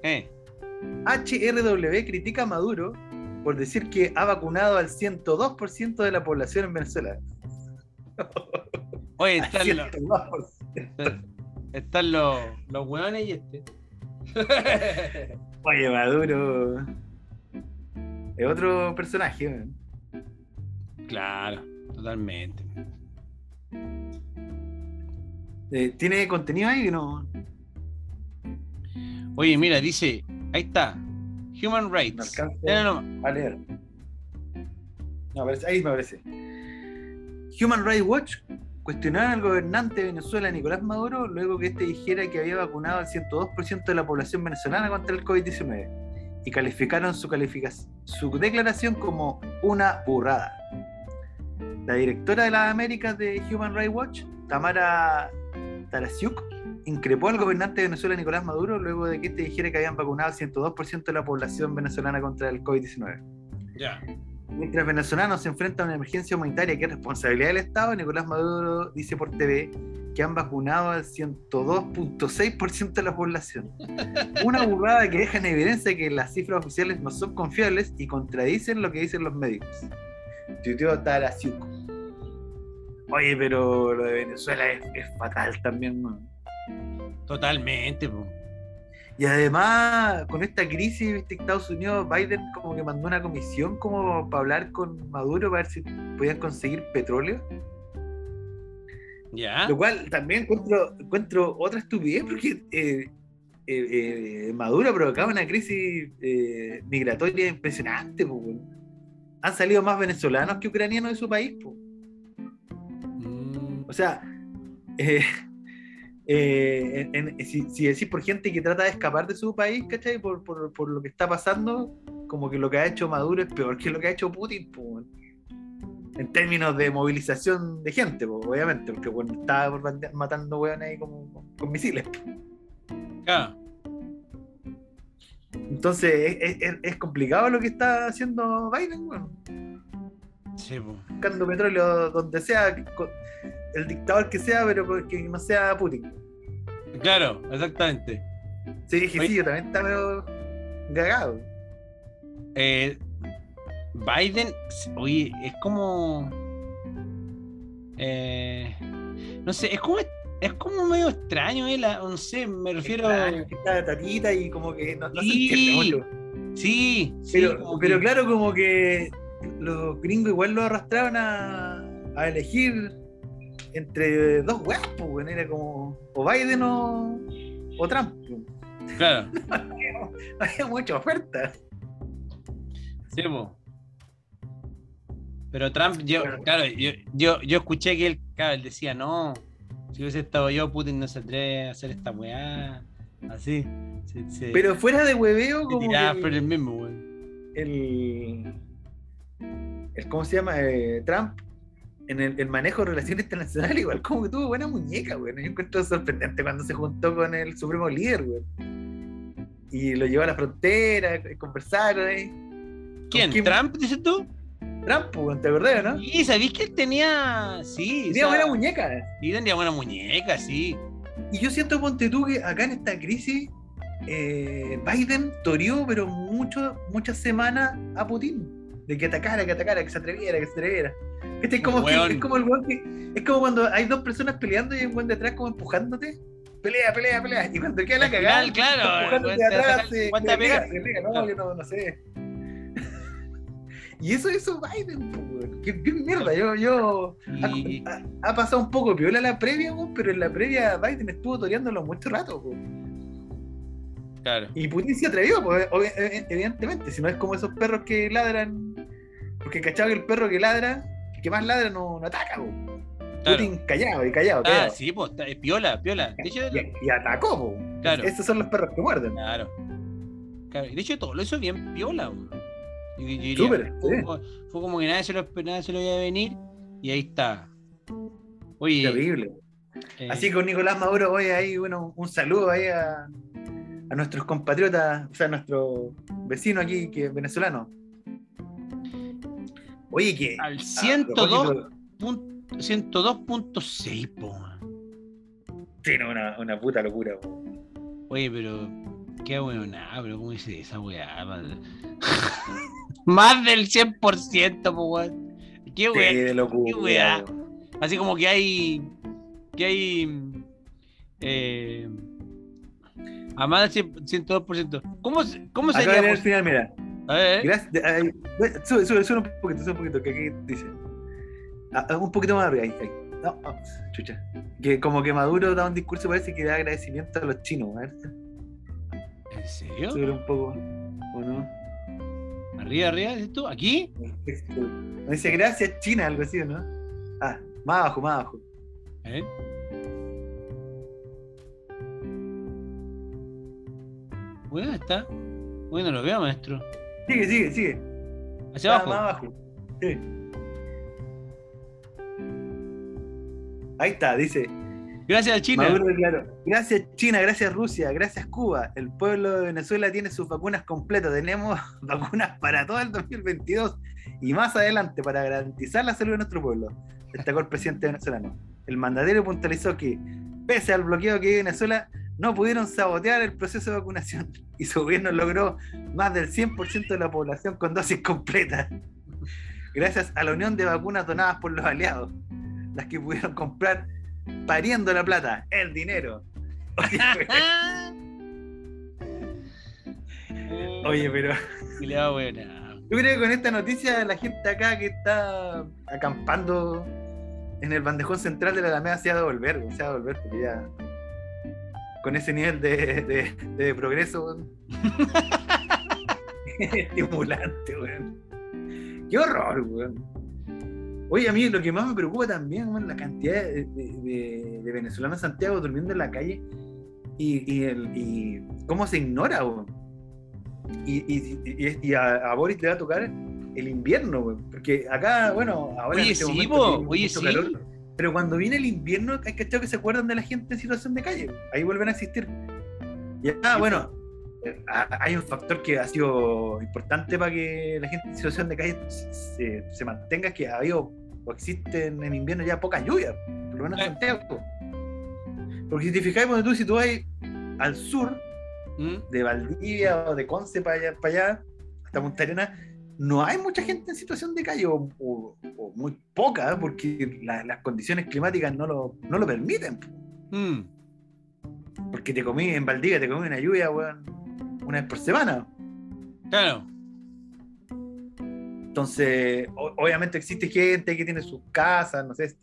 eh. HRW critica a Maduro por decir que ha vacunado al 102% de la población en Venezuela. Oye, están los, 102%. están los, los hueones y este. Oye, Maduro. Es otro personaje. man. claro, totalmente. Eh, ¿Tiene contenido ahí que no? Oye, mira, dice, ahí está. Human No Rights. Mira nomás. a leer. No, ahí me aparece. Human Rights Watch cuestionaron al gobernante de Venezuela, Nicolás Maduro, luego que este dijera que había vacunado al 102% de la población venezolana contra el COVID-19 y calificaron su, declaración como una burrada. La directora de las Américas de Human Rights Watch, Tamara Tarasiuk, increpó al gobernante de Venezuela, Nicolás Maduro, luego de que este dijera que habían vacunado al 102% de la población venezolana contra el COVID-19. Ya. Mientras venezolanos se enfrentan a una emergencia humanitaria que es responsabilidad del Estado, Nicolás Maduro dice por TV que han vacunado al 102.6% de la población. Una burrada que deja en evidencia que las cifras oficiales no son confiables y contradicen lo que dicen los médicos. Tuiteó Tarasiuk. Oye, pero lo de Venezuela es, fatal también, man. Totalmente, po. Y además, con esta crisis, viste, Estados Unidos, Biden como que mandó una comisión como para hablar con Maduro para ver si podían conseguir petróleo. Ya. Lo cual también encuentro, encuentro otra estupidez porque eh, eh, eh, Maduro provocaba una crisis eh, migratoria impresionante. po. Han salido más venezolanos que ucranianos de su país. po. Mm, O sea, eh, en- en- si, si decís por gente que trata de escapar de su país, ¿cachai? Por, por, por lo que está pasando, como que lo que ha hecho Maduro es peor que lo que ha hecho Putin, en términos de movilización de gente, obviamente, porque bueno, estaba matando weones ahí con, con misiles. Entonces es, es- es complicado lo que está haciendo Biden, weón. Sí, po. buscando petróleo donde sea, con- el dictador que sea, pero que no sea Putin. Claro, exactamente. Sí, dije, Oye. sí, yo también medio cagado. Eh, Biden, oye, es como. eh, no sé, es como, es como medio extraño, él, no sé, me refiero. Extraño, está tatita y como que no, no se Sí. entiende mucho. Sí, sí, Pero, como pero que- claro, como que los gringos igual lo arrastraban a, a elegir entre dos weas, pues, weón. Era como o Biden o, o Trump. Claro, No había mucha oferta. sí, po. Pero Trump, yo, claro, yo, yo, yo escuché que él, claro, él decía, no, si hubiese estado yo, Putin no se atreve a hacer esta weá. Así. Se, se- Pero fuera de hueveo, como que por el mismo, weón. el, el ¿cómo se llama? Eh, Trump en el, el manejo de relaciones internacionales igual como que tuvo buena muñeca, güey. Yo encuentro sorprendente cuando se juntó con el supremo líder, güey. Y lo llevó a la frontera, eh, conversaron ahí. ¿Quién? Kim- ¿Trump, dices tú? Trump, güey, ¿te acordás, no? Sí, ¿sabéis que él tenía. Sí, Tenía o sea, buena muñeca. Sí, tenía buena muñeca, sí. Y yo siento, ponte tú, que acá en esta crisis, eh, Biden toreó, pero mucho, muchas semanas a Putin. De que atacara, que atacara, que se atreviera, que se atreviera. Este es como, que- es como el weón que. Es como cuando hay dos personas peleando y hay un weón detrás como empujándote. Pelea, pelea, pelea. Y cuando queda la cagada, final, claro, el atrás, se, pega, se pega, no, yo no, no sé. Y eso hizo Biden, weón. ¿Qué, qué mierda? Yo, yo, Y, ha, ha pasado un poco piola la previa, weón, pero en la previa Biden estuvo toreándolo mucho rato. weón. claro. Y Putin se atrevió, pues, obvi- ev- evidentemente. Si no es como esos perros que ladran. Porque cachado que el perro que ladra, que más ladra no, no ataca. claro. Putin callado y callado, Ah, sí, pues, piola, piola. De hecho, y, y atacó, weón. Claro. Esos son los perros que muerden. claro. Claro, de hecho, todo lo hizo bien piola. Yo- Súper, fue, sí. como- fue como que nadie se, lo, nadie se lo iba a venir y ahí está. Oye, Terrible. eh, Así con Nicolás Maduro, hoy ahí, bueno, un saludo ahí a, a nuestros compatriotas, o sea, a nuestro vecino aquí, que es venezolano. Oye, que. al a 102 propósito- pun- 102.6, po. weón. Sí, no, una, una puta locura. weón. Oye, pero. Qué weón, nada, pero ¿cómo dice esa weá? Más del 100%, po, weón. Qué Sí, weá. de locura. qué weá. Así como que hay. Que hay. Eh, a más del 100 102%. ¿Cómo, cómo Acá sería? viene el pos- final, mira. A ver, Gracias. ay, sube, sube, sube un poquito, sube un poquito, que aquí dice. Ah, ah, un poquito más arriba, ahí, ahí. No, ah, chucha. Que como que Maduro da un discurso, parece que da agradecimiento a los chinos. A ver, ¿En serio? sube un poco. ¿O no? Arriba, arriba, ¿dices tú? ¿Aquí? No dice gracias China, algo así, ¿o ¿no? Ah, más abajo, más abajo. Ver. Bueno, está. Bueno, lo veo, maestro. Sigue, sigue, sigue. Hacia más abajo. Sí. Ahí está, dice. Gracias a China. Maduro declaró, gracias China, gracias Rusia, gracias Cuba. El pueblo de Venezuela tiene sus vacunas completas. Tenemos vacunas para todo el 2022 y más adelante para garantizar la salud de nuestro pueblo, destacó el presidente venezolano. El mandatario puntualizó que, pese al bloqueo que vive Venezuela, no pudieron sabotear el proceso de vacunación y su gobierno logró más del 100% de la población con dosis completas. Gracias a la unión de vacunas donadas por los aliados, las que pudieron comprar pariendo la plata, el dinero. Oye, Oye, pero va buena. yo creo que con esta noticia la gente acá que está acampando en el bandejón central de la Alameda se ha de volver, se ha de volver porque ya con ese nivel de, de- de progreso weón. estimulante, weón. Qué horror, weón. Oye, a mí lo que más me preocupa también, weón, la cantidad de, venezolanos en Santiago durmiendo en la calle y, y el, y cómo se ignora, weón. Y, y- y- y a, a Boris le va a tocar el invierno, weón. Porque acá, bueno, ahora Oye, en este sí, momento oye, sí. calor, pero cuando viene el invierno, hay que que se acuerdan de la gente en situación de calle. Ahí vuelven a existir. Y ah, bueno, eh, ha- hay un factor que ha sido importante para que la gente en situación de calle se, se mantenga, que ha habido o existen en invierno ya pocas lluvias, por lo menos en Eh. Santiago. Porque si te fijáis, cuando tú, si tú vas al sur, ¿Mm? de Valdivia o de Conce para allá, para allá hasta Punta Arenas, no hay mucha gente en situación de calle, o, o- o muy poca, porque la- las condiciones climáticas no lo, no lo permiten. Mm. Porque te comí en Valdivia, te comí una lluvia, weón, una vez por semana. Claro. Entonces, o- obviamente existe gente que tiene sus casas, no sé,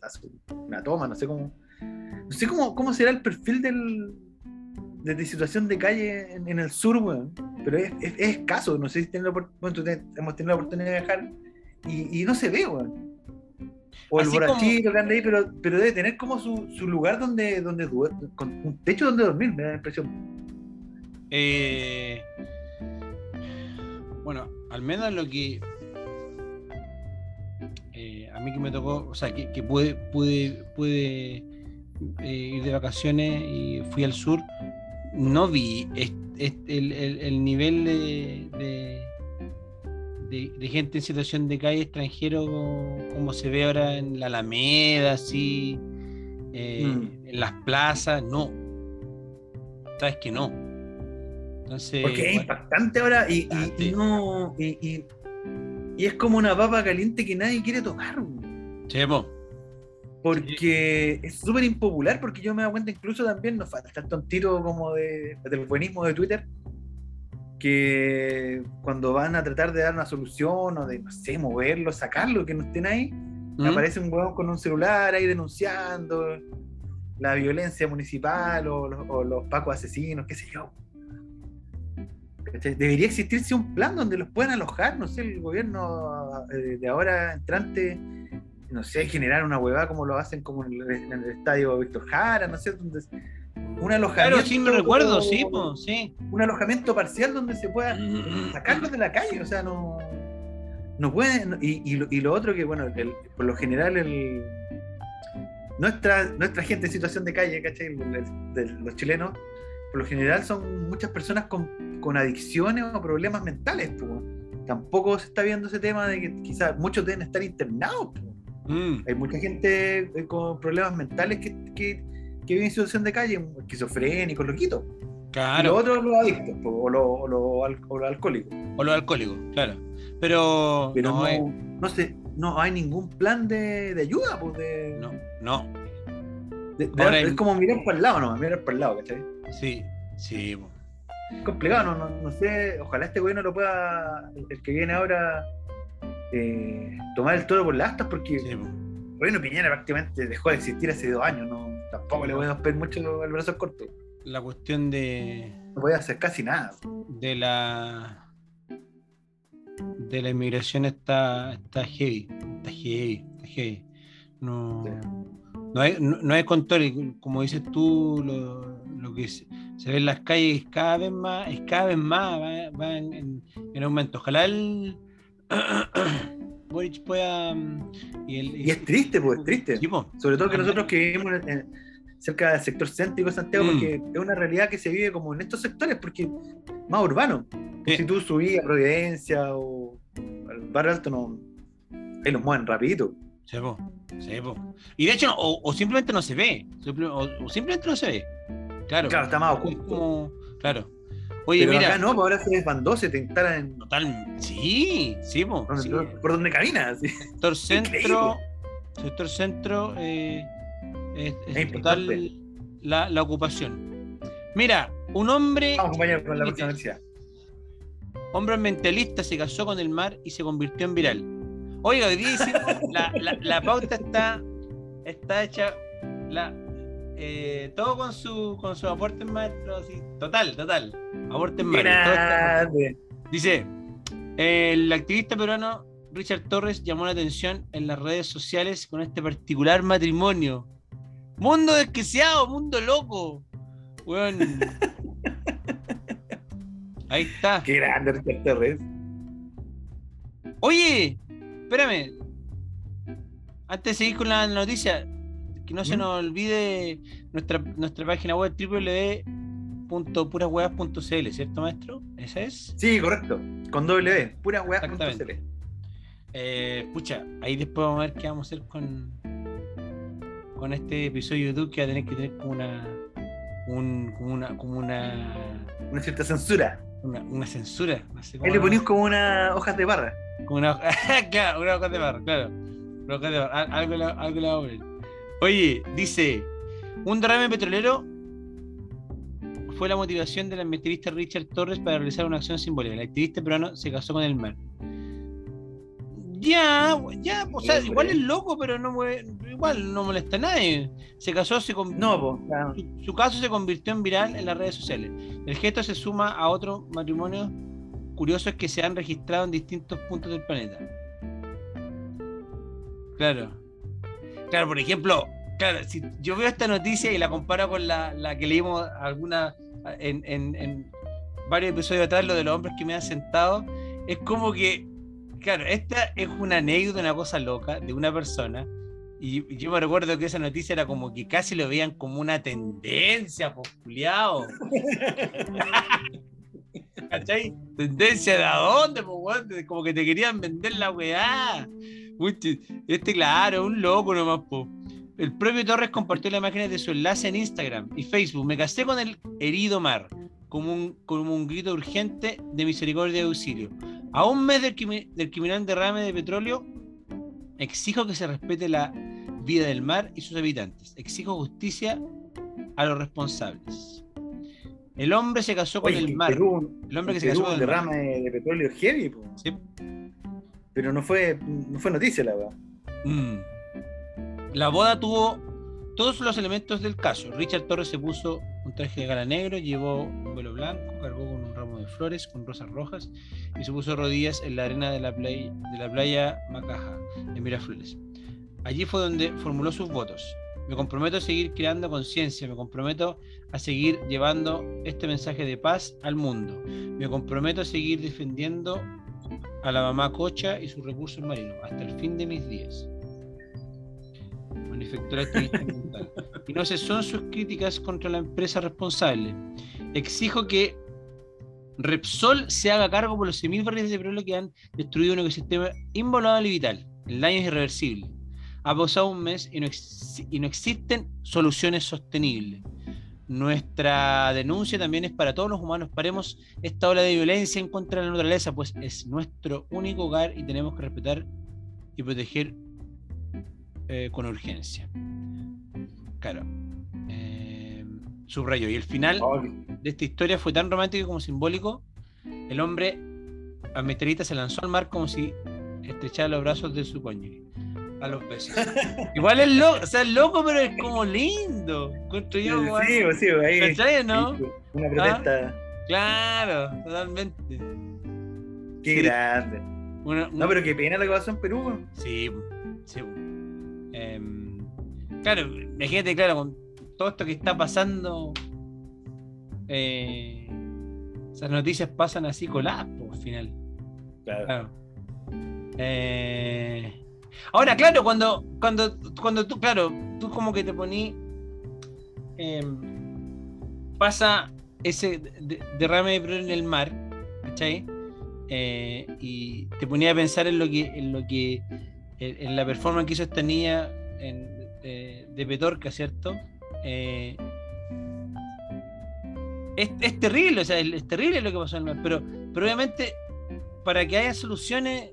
una toma, no sé cómo. No sé cómo, cómo será el perfil del, de, de situación de calle en, en el sur, weón. Pero es, es- es escaso, no sé si tienen la bueno, te- hemos tenido la oportunidad de viajar y, y no se ve, weón. O el Así como- borrachito que anda ahí, pero, pero debe tener como su, su lugar donde, donde con un techo donde dormir, me da la impresión. Eh, bueno, al menos lo que eh, a mí que me tocó, o sea, que, que pude, pude, pude eh, ir de vacaciones y fui al sur, no vi est- est- el, el- el nivel de, de, de- de gente en situación de calle extranjero como se ve ahora en la Alameda, así, eh, Mm. en las plazas, no. Sabes que no. Entonces, Porque es impactante ahora y, y- Impactante. y no. Y, y- es como una papa caliente que nadie quiere tomar. Sí. Porque es súper impopular, porque yo me doy cuenta incluso también, nos falta el tontito como de, del buenismo de Twitter, que cuando van a tratar de dar una solución o de, no sé, moverlo, sacarlo, que no estén ahí, ¿Mm? aparece un huevón con un celular ahí denunciando la violencia municipal o los, o los pacos asesinos, qué sé yo. Debería existirse un plan donde los puedan alojar, no sé, el gobierno eh, de ahora entrante, no sé, generar una huevada como lo hacen como en el, en el estadio Víctor Jara, no sé, donde un alojamiento. Claro, sí, me recuerdo, sí, po, sí. Un alojamiento parcial donde se pueda sacarlos de la calle, o sea, no, no pueden. Y, y lo, y lo otro que, bueno, el- por lo general, el, nuestra, nuestra gente en situación de calle, ¿cachai? El- el- de los chilenos, por lo general son muchas personas con, con adicciones o problemas mentales, pues. Tampoco se está viendo ese tema de que quizás muchos deben estar internados, pues. Mm, Hay mucha gente eh, con problemas mentales que, que, que vive en situación de calle, esquizofrénicos, loquitos. Y los claro. otros los adictos, o los o los al- o los alcohólicos. O los alcohólicos, claro. Pero, Pero no, no, no, sé, no hay ningún plan de, de ayuda, pues de, no, no, de- de- Ahora es hay- como mirar para el lado, no, mirar para el lado, ¿cachai? sí, sí. Es complicado, no, no, no sé, ojalá este gobierno lo pueda, el que viene ahora, eh, tomar el toro por las astas, porque sí, gobierno Piñera prácticamente dejó de existir hace dos años, no, tampoco le podemos pedir mucho el brazo corto, La cuestión de, no podía hacer casi nada. de la de la inmigración está, está heavy, está heavy, está heavy. No, no hay, no, no hay control, como dices tú, lo, lo que se, se ve en las calles es cada vez más, es cada vez más, va, va en, en- en aumento. Ojalá el Boric pueda mm, y, el, Y es triste, pues, es triste. Po. Sobre todo que nosotros que vivimos en- en- cerca del sector céntrico de Santiago, Mm. porque es una realidad que se vive como en estos sectores, porque más urbano. Sí. Si tú subís a Providencia o al barrio alto, no, ahí los mueven rapidito. Sí, po, sí, po. Y de hecho, no, o, o simplemente no se ve. o, o simplemente no se ve. Claro. Claro, está más oculto. como- claro. Oye, Pero mira. acá no, pues ahora se desbandó, se te instalan en Total. Sí, sí, po, por, sí. por donde caminas. Sector centro. Sector centro eh, es, es Es total la, la ocupación. Mira, un hombre. Vamos, compañero, con la noticia. Hombre ambientalista se casó con el mar y se convirtió en viral. Oiga, hoy día hicimos- la, la- la pauta está, está hecha la, eh, todo con su con su aporte en maestro, así, total, total. Aporte en maestro. Dice, el activista peruano Richard Torres llamó la atención en las redes sociales con este particular matrimonio. Mundo desquiciado, mundo loco. Ahí está. Qué grande Richard Torres. Oye, espérame. Antes de seguir con la noticia, que no se ¿Mm? nos olvide nuestra, nuestra página web www.purashuevas.cl, ¿cierto, maestro? ¿Esa es? Sí, correcto. Con W, pura weá. Exactamente. Eh, pucha, ahí después vamos a ver qué vamos a hacer con, con este episodio de YouTube que va a tener que tener como una. Un, como una. como una. Una cierta censura. una, una censura. No sé Ahí le ponías como unas hojas de barra. Como una hoja, claro, una hoja de barro, claro. Una hoja de barro. Al- Algo, algo le vamos a poner. Oye, dice, un derrame petrolero fue la motivación del ambientalista Richard Torres para realizar una acción simbólica. El activista peruano se casó con el mar. Ya, ya, o sea, igual es loco, pero no igual no molesta a nadie. Se casó, se con- No, po, claro. su, su caso se convirtió en viral en las redes sociales. El gesto se suma a otros matrimonios curiosos que se han registrado en distintos puntos del planeta. Claro. Claro, por ejemplo, claro, si yo veo esta noticia y la comparo con la, la que leímos alguna en, en- en varios episodios atrás, lo de los hombres que me han sentado, es como que, claro, esta es una anécdota, una cosa loca de una persona. Y yo me recuerdo que esa noticia era como que casi lo veían como una tendencia, posculiado. ¿Cachai? ¿Tendencia de a dónde, po, Como que te querían vender la weá. Este, claro, un loco nomás, po. El propio Torres compartió la imagen de su enlace en Instagram y Facebook. Me casé con el herido mar, como un, como un grito urgente de misericordia y auxilio. A un mes del, del criminal derrame de petróleo, exijo que se respete la vida del mar y sus habitantes. Exijo justicia a los responsables. El hombre se casó con el mar. Perú, El hombre que se casó con el derrame de, de petróleo heavy, po. Sí. Pero no fue, no fue noticia la verdad. Mm. La boda tuvo todos los elementos del caso. Richard Torres se puso un traje de gala negro, llevó un velo blanco, cargó con un ramo de flores, con rosas rojas y se puso rodillas en la arena de la playa, de la playa Macaja, en Miraflores. Allí fue donde formuló sus votos. Me comprometo a seguir creando conciencia, me comprometo a seguir llevando este mensaje de paz al mundo. Me comprometo a seguir defendiendo a la mamá cocha y sus recursos marinos hasta el fin de mis días. Activista ambiental. Y no son sus críticas contra la empresa responsable. Exijo que Repsol se haga cargo por los 6.000 barriles de petróleo que han destruido un ecosistema invaluable y vital. El daño es irreversible. Ha pasado un mes y no, y no existen soluciones sostenibles. Nuestra denuncia también es para todos los humanos. Paremos esta ola de violencia en contra de la naturaleza, pues es nuestro único hogar y tenemos que respetar y proteger eh, con urgencia. Claro. Eh, subrayo. Y el final de esta historia fue tan romántico como simbólico. El hombre ambientalista se lanzó al mar como si estrechara los brazos de su cónyuge. A los besos. Igual es loco, o sea, es loco, pero es como lindo. Encuentro yo, sí, weón. pues sí, pues ahí. ¿Cachai, no? ahí, Una protesta. Claro, totalmente. Qué sí. grande. Una- No, pero qué pena lo que pasó en Perú. Sí, sí. Em, claro, imagínate, claro, con todo esto que está pasando, eh, esas noticias pasan así coladas, al final. Claro. Claro. Eh, ahora, claro, cuando, cuando, cuando tú, claro, tú como que te poní, em, pasa ese de- derrame de petróleo en el mar, ¿cachai? Eh, y te ponía a pensar en lo que, en lo que, en, la performance que hizo esta niña en- de, Petorca, ¿cierto? Eh, es, es terrible, o sea, es, es terrible lo que pasó en el mar, pero, pero obviamente para que haya soluciones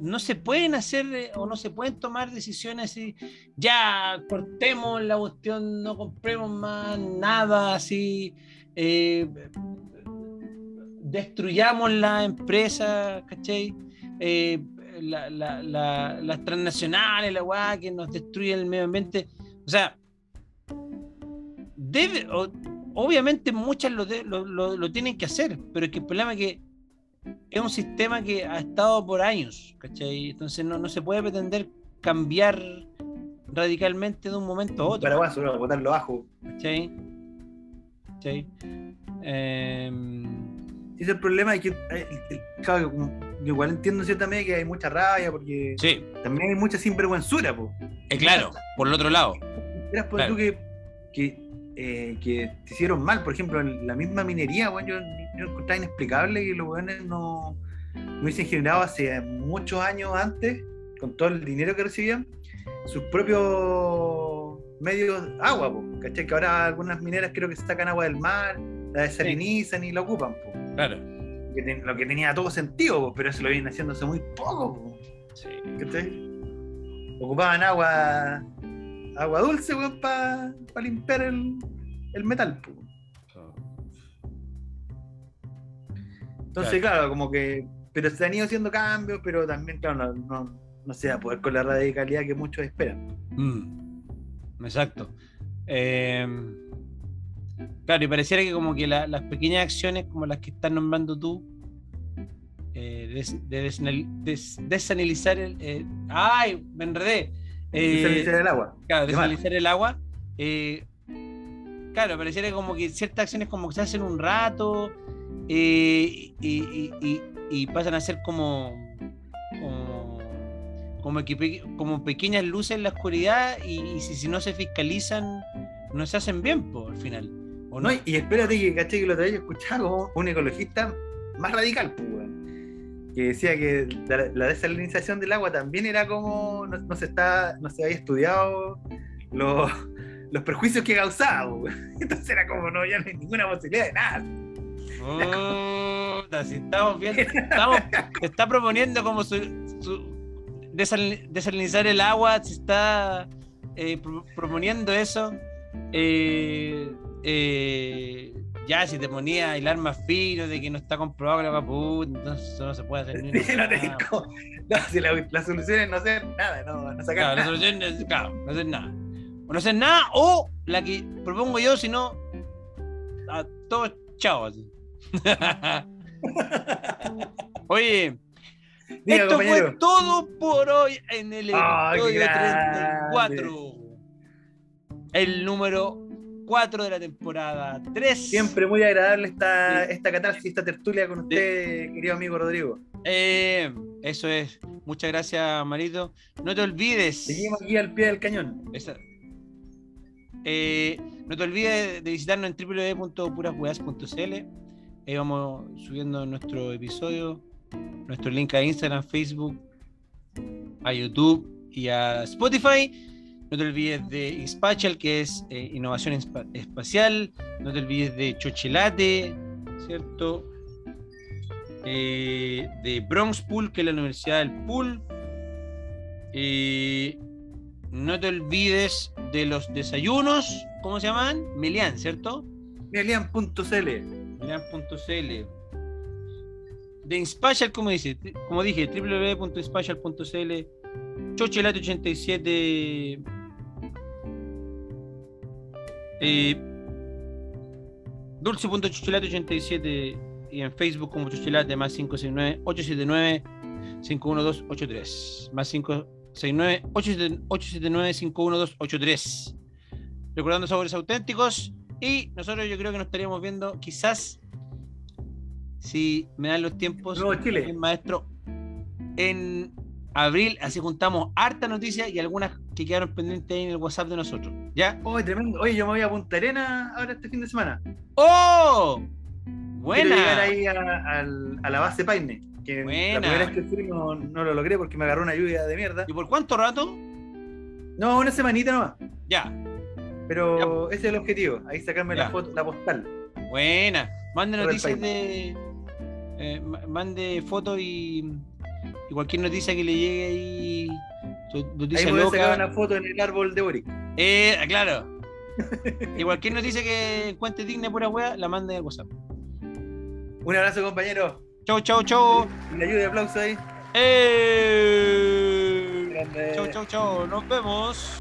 no se pueden hacer eh, o no se pueden tomar decisiones así, ya cortemos la cuestión, no compremos más nada así, eh, destruyamos la empresa, ¿cachai? Eh, la- la- la- las transnacionales, la weá que nos destruyen el medio ambiente. O sea, obviamente muchas lo, de- lo- lo- lo tienen que hacer, pero es que el problema es que es un sistema que ha estado por años, ¿cachai? Entonces no, no se puede pretender cambiar radicalmente de un momento a otro. Paraguaso, no, botarlo abajo. ¿Cachai? ¿Cachai? Em, Ese es el problema es que, eh, claro, yo igual entiendo en cierta medida que hay mucha rabia porque sí, también hay mucha sinvergüenzura, po. eh, claro, por el otro lado. Eras por Claro. tú que, que, eh, que te hicieron mal, por ejemplo, en la misma minería, weón, yo, yo encontraba inexplicable que los weones no, no hubiesen generado hace muchos años antes, con todo el dinero que recibían, sus propios medios agua, po, ¿cachai? Que ahora algunas mineras creo que sacan agua del mar, la desalinizan y la ocupan, po. Claro. Que ten- lo que tenía todo sentido, po, pero eso lo vienen haciendo hace muy poco, po. Sí. ¿Cachai? Ocupaban agua agua dulce, weón, para pa limpiar el, el metal, pues. Entonces, claro. como que. Pero se han ido haciendo cambios, pero también, claro, no, no, no se va a poder con la radicalidad que muchos esperan. Mm. Exacto. Em, claro, y pareciera que como que las pequeñas acciones como las que estás nombrando tú, eh, de, des, des, desanalizar el... Eh, ¡Ay! Me enredé. Eh, Desalinizar el agua. Claro, desalinizar el agua. eh, claro, pareciera como que ciertas acciones como que se hacen un rato eh, y, y- y- y pasan a ser como como, como, que pe- como pequeñas luces en la oscuridad y, y si, si no se fiscalizan no se hacen bien por al final. ¿o No, y- y espérate que caché que lo vez yo escuchaba como un ecologista más radical, weón, que decía que la, desalinización del agua también era como no, se está, no se había estudiado los, los perjuicios que causaba, entonces era como no, ya no hay ninguna posibilidad de nada. Si estamos viendo, estamos, está proponiendo como su, desal- desalinizar el agua, se está eh, pro- proponiendo eso. eh, eh, ya, si te ponía hilar más fino de que no está comprobado que la agua puta, entonces eso no se puede hacer ni una No, te- cagada. como- no, si la, la solución es no hacer nada, no, no sacar Claro, la solución es claro, no hacer nada. O no hacer nada, o la que propongo yo, si no, a todos chao. así. Oye, Diga, esto compañero. fue todo por hoy en el episodio grande. 34. El número 4 de la temporada 3. Siempre muy agradable esta, esta catarsis, esta tertulia con usted, querido amigo Rodrigo. Eh, eso es. Muchas gracias, Marito. No te olvides. Seguimos aquí al pie del cañón. Esa- Eh, no te olvides de visitarnos en www.purasweas.cl. Ahí vamos subiendo nuestro episodio, nuestro link a Instagram, Facebook, a YouTube y a Spotify. No te olvides de Inspatial, que es eh, innovación espa- espacial. No te olvides de Chochelate, ¿cierto? Eh, de Bronx Pool, que es la Universidad del Pool. Eh, no te olvides de los desayunos, ¿cómo se llaman? Melian, ¿cierto? Melian.cl. Melian.cl. De Inspatial, como dice, como dije, www.inspatial.cl. Chochelate 87. Eh, Dulce.chochelate 87 y en Facebook como Chochelate más 569 879 51283 más 569 879 51283 recordando sabores auténticos y nosotros yo creo que nos estaríamos viendo quizás si me dan los tiempos Chile. el maestro en abril así juntamos harta noticias y algunas que quedaron pendientes ahí en el WhatsApp de nosotros ¿ya? Oye, tremendo. Oye, yo me voy a Punta Arena ahora este fin de semana. ¡Oh! Quiero llegar Buena ahí a, la base Paine. Que Buena. la primera vez que fui no, no lo logré porque me agarró una lluvia de mierda. ¿y por cuánto rato? No, una semanita nomás. ya Pero ese es el objetivo. Ahí sacarme Ya. la foto, la postal. Buena. Mande noticias de. eh, ma- mande fotos y, y cualquier noticia que le llegue ahí. Ahí Noticia voy a loca. sacar una foto en el árbol de Boric. Eh, claro. y cualquier noticia que encuentre digna pura wea, la mande al WhatsApp. Un abrazo, compañero. Chau, chau, chau. Y la ayuda de aplauso ahí. ¡Eh! Grande. Chau, chau, chau. Nos vemos.